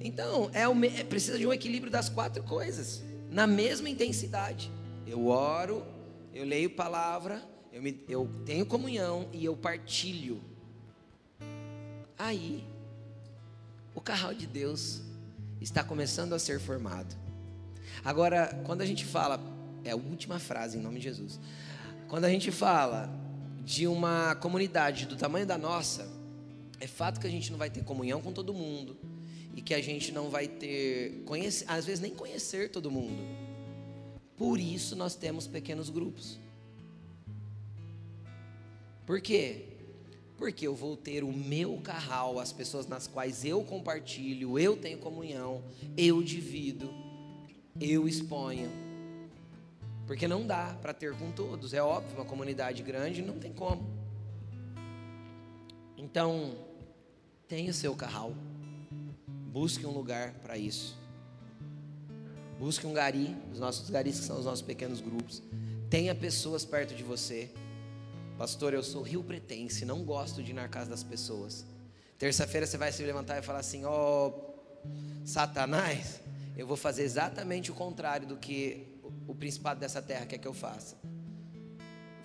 [SPEAKER 1] Então, é, o, é precisa de um equilíbrio das quatro coisas. Na mesma intensidade. Eu oro, eu leio palavra, eu, me, eu tenho comunhão e eu partilho. Aí, o carral de Deus está começando a ser formado. Agora, quando a gente fala, é a última frase em nome de Jesus. Quando a gente fala de uma comunidade do tamanho da nossa, é fato que a gente não vai ter comunhão com todo mundo e que a gente não vai ter, conhecer, às vezes nem conhecer todo mundo. Por isso nós temos pequenos grupos. Por quê? Porque eu vou ter o meu carral, as pessoas nas quais eu compartilho, eu tenho comunhão, eu divido, eu exponho. Porque não dá para ter com todos, é óbvio, uma comunidade grande não tem como. Então, tenha o seu carral, busque um lugar para isso. Busque um gari, os nossos garis que são os nossos pequenos grupos. Tenha pessoas perto de você. Pastor, eu sou rio pretense, não gosto de ir na casa das pessoas. Terça-feira você vai se levantar e falar assim: Ó, oh, Satanás, eu vou fazer exatamente o contrário do que o principado dessa terra quer que eu faça.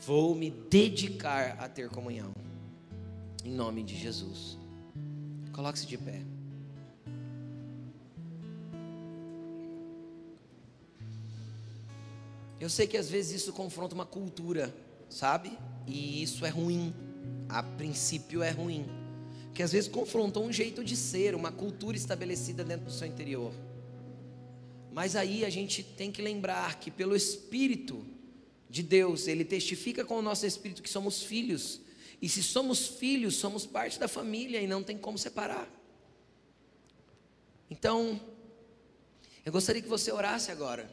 [SPEAKER 1] Vou me dedicar a ter comunhão. Em nome de Jesus. Coloque-se de pé. Eu sei que às vezes isso confronta uma cultura, sabe? E isso é ruim. A princípio é ruim. Que às vezes confronta um jeito de ser, uma cultura estabelecida dentro do seu interior. Mas aí a gente tem que lembrar que pelo Espírito de Deus, Ele testifica com o nosso Espírito que somos filhos. E se somos filhos, somos parte da família e não tem como separar. Então, eu gostaria que você orasse agora.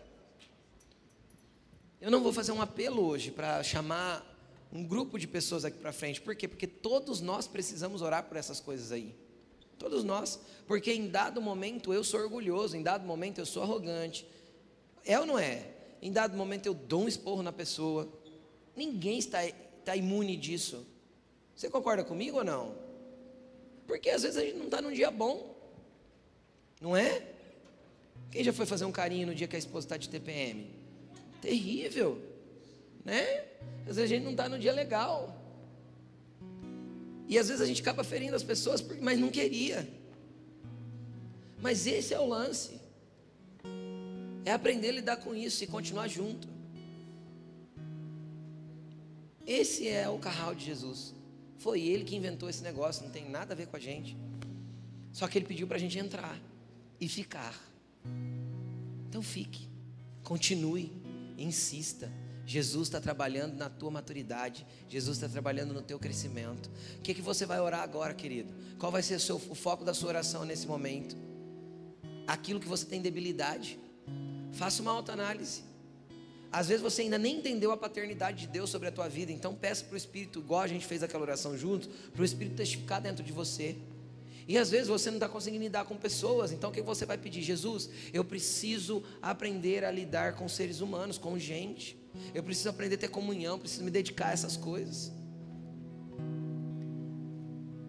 [SPEAKER 1] Eu não vou fazer um apelo hoje para chamar um grupo de pessoas aqui para frente. Por quê? Porque todos nós precisamos orar por essas coisas aí. Todos nós. Porque em dado momento eu sou orgulhoso, em dado momento eu sou arrogante. É ou não é? Em dado momento eu dou um esporro na pessoa. Ninguém está, está imune disso. Você concorda comigo ou não? Porque às vezes a gente não está num dia bom. Não é? Quem já foi fazer um carinho no dia que a esposa está de TPM? Terrível. Né? Às vezes a gente não está no dia legal. E às vezes a gente acaba ferindo as pessoas, mas não queria. Mas esse é o lance. É aprender a lidar com isso e continuar junto. Esse é o carral de Jesus. Foi ele que inventou esse negócio, não tem nada a ver com a gente. Só que ele pediu para a gente entrar e ficar. Então fique, continue, insista. Jesus está trabalhando na tua maturidade, Jesus está trabalhando no teu crescimento. O que, que você vai orar agora, querido? Qual vai ser o, seu, o foco da sua oração nesse momento? Aquilo que você tem debilidade. Faça uma autoanálise. Às vezes você ainda nem entendeu a paternidade de Deus sobre a tua vida, então peça para o Espírito, igual a gente fez aquela oração juntos, para o Espírito testificar dentro de você. E às vezes você não está conseguindo lidar com pessoas, então o que você vai pedir? Jesus, eu preciso aprender a lidar com seres humanos, com gente. Eu preciso aprender a ter comunhão, preciso me dedicar a essas coisas.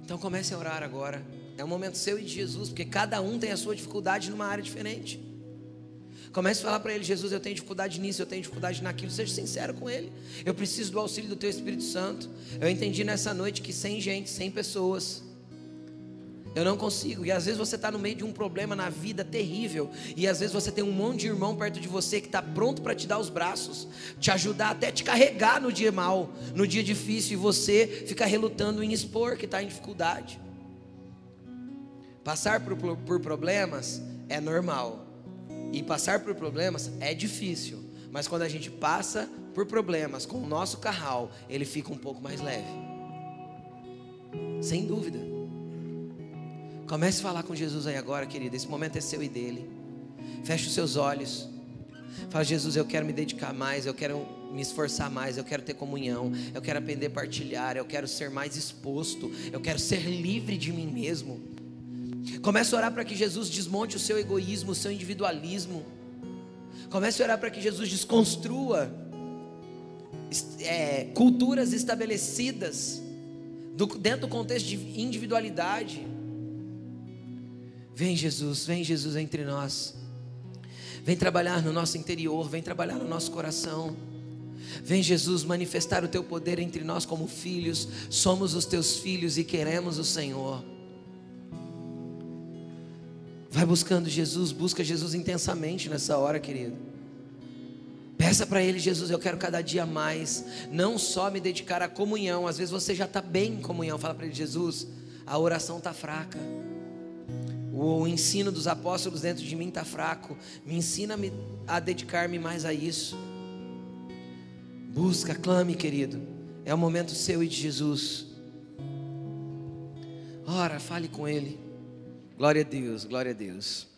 [SPEAKER 1] Então comece a orar agora. É o momento seu e de Jesus, porque cada um tem a sua dificuldade numa área diferente. Comece a falar para ele: Jesus, eu tenho dificuldade nisso, eu tenho dificuldade naquilo. Seja sincero com ele. Eu preciso do auxílio do teu Espírito Santo. Eu entendi nessa noite que sem gente, sem pessoas, eu não consigo. E às vezes você está no meio de um problema na vida terrível. E às vezes você tem um monte de irmão perto de você que está pronto para te dar os braços, te ajudar até te carregar no dia mal, no dia difícil. E você fica relutando em expor que está em dificuldade. Passar por, por, problemas é normal. E passar por problemas é difícil, mas quando a gente passa por problemas com o nosso carral, ele fica um pouco mais leve. Sem dúvida. Comece a falar com Jesus aí agora, querido. Esse momento é seu e dele. Feche os seus olhos. Fala, Jesus, eu quero me dedicar mais, eu quero me esforçar mais, eu quero ter comunhão, eu quero aprender a partilhar, eu quero ser mais exposto, eu quero ser livre de mim mesmo. Comece a orar para que Jesus desmonte o seu egoísmo, o seu individualismo. Comece a orar para que Jesus desconstrua é, culturas estabelecidas do, dentro do contexto de individualidade. Vem Jesus, vem Jesus entre nós. Vem trabalhar no nosso interior, vem trabalhar no nosso coração. Vem Jesus manifestar o teu poder entre nós como filhos. Somos os teus filhos e queremos o Senhor. Vai buscando Jesus, busca Jesus intensamente nessa hora, querido. Peça para Ele, Jesus, eu quero cada dia mais, não só me dedicar à comunhão. Às vezes você já está bem em comunhão. Fala para Ele, Jesus, a oração está fraca. O ensino dos apóstolos dentro de mim está fraco. Me ensina a dedicar-me mais a isso. Busca, clame, querido. É o momento seu e de Jesus. Ora, fale com Ele. Glória a Deus, glória a Deus.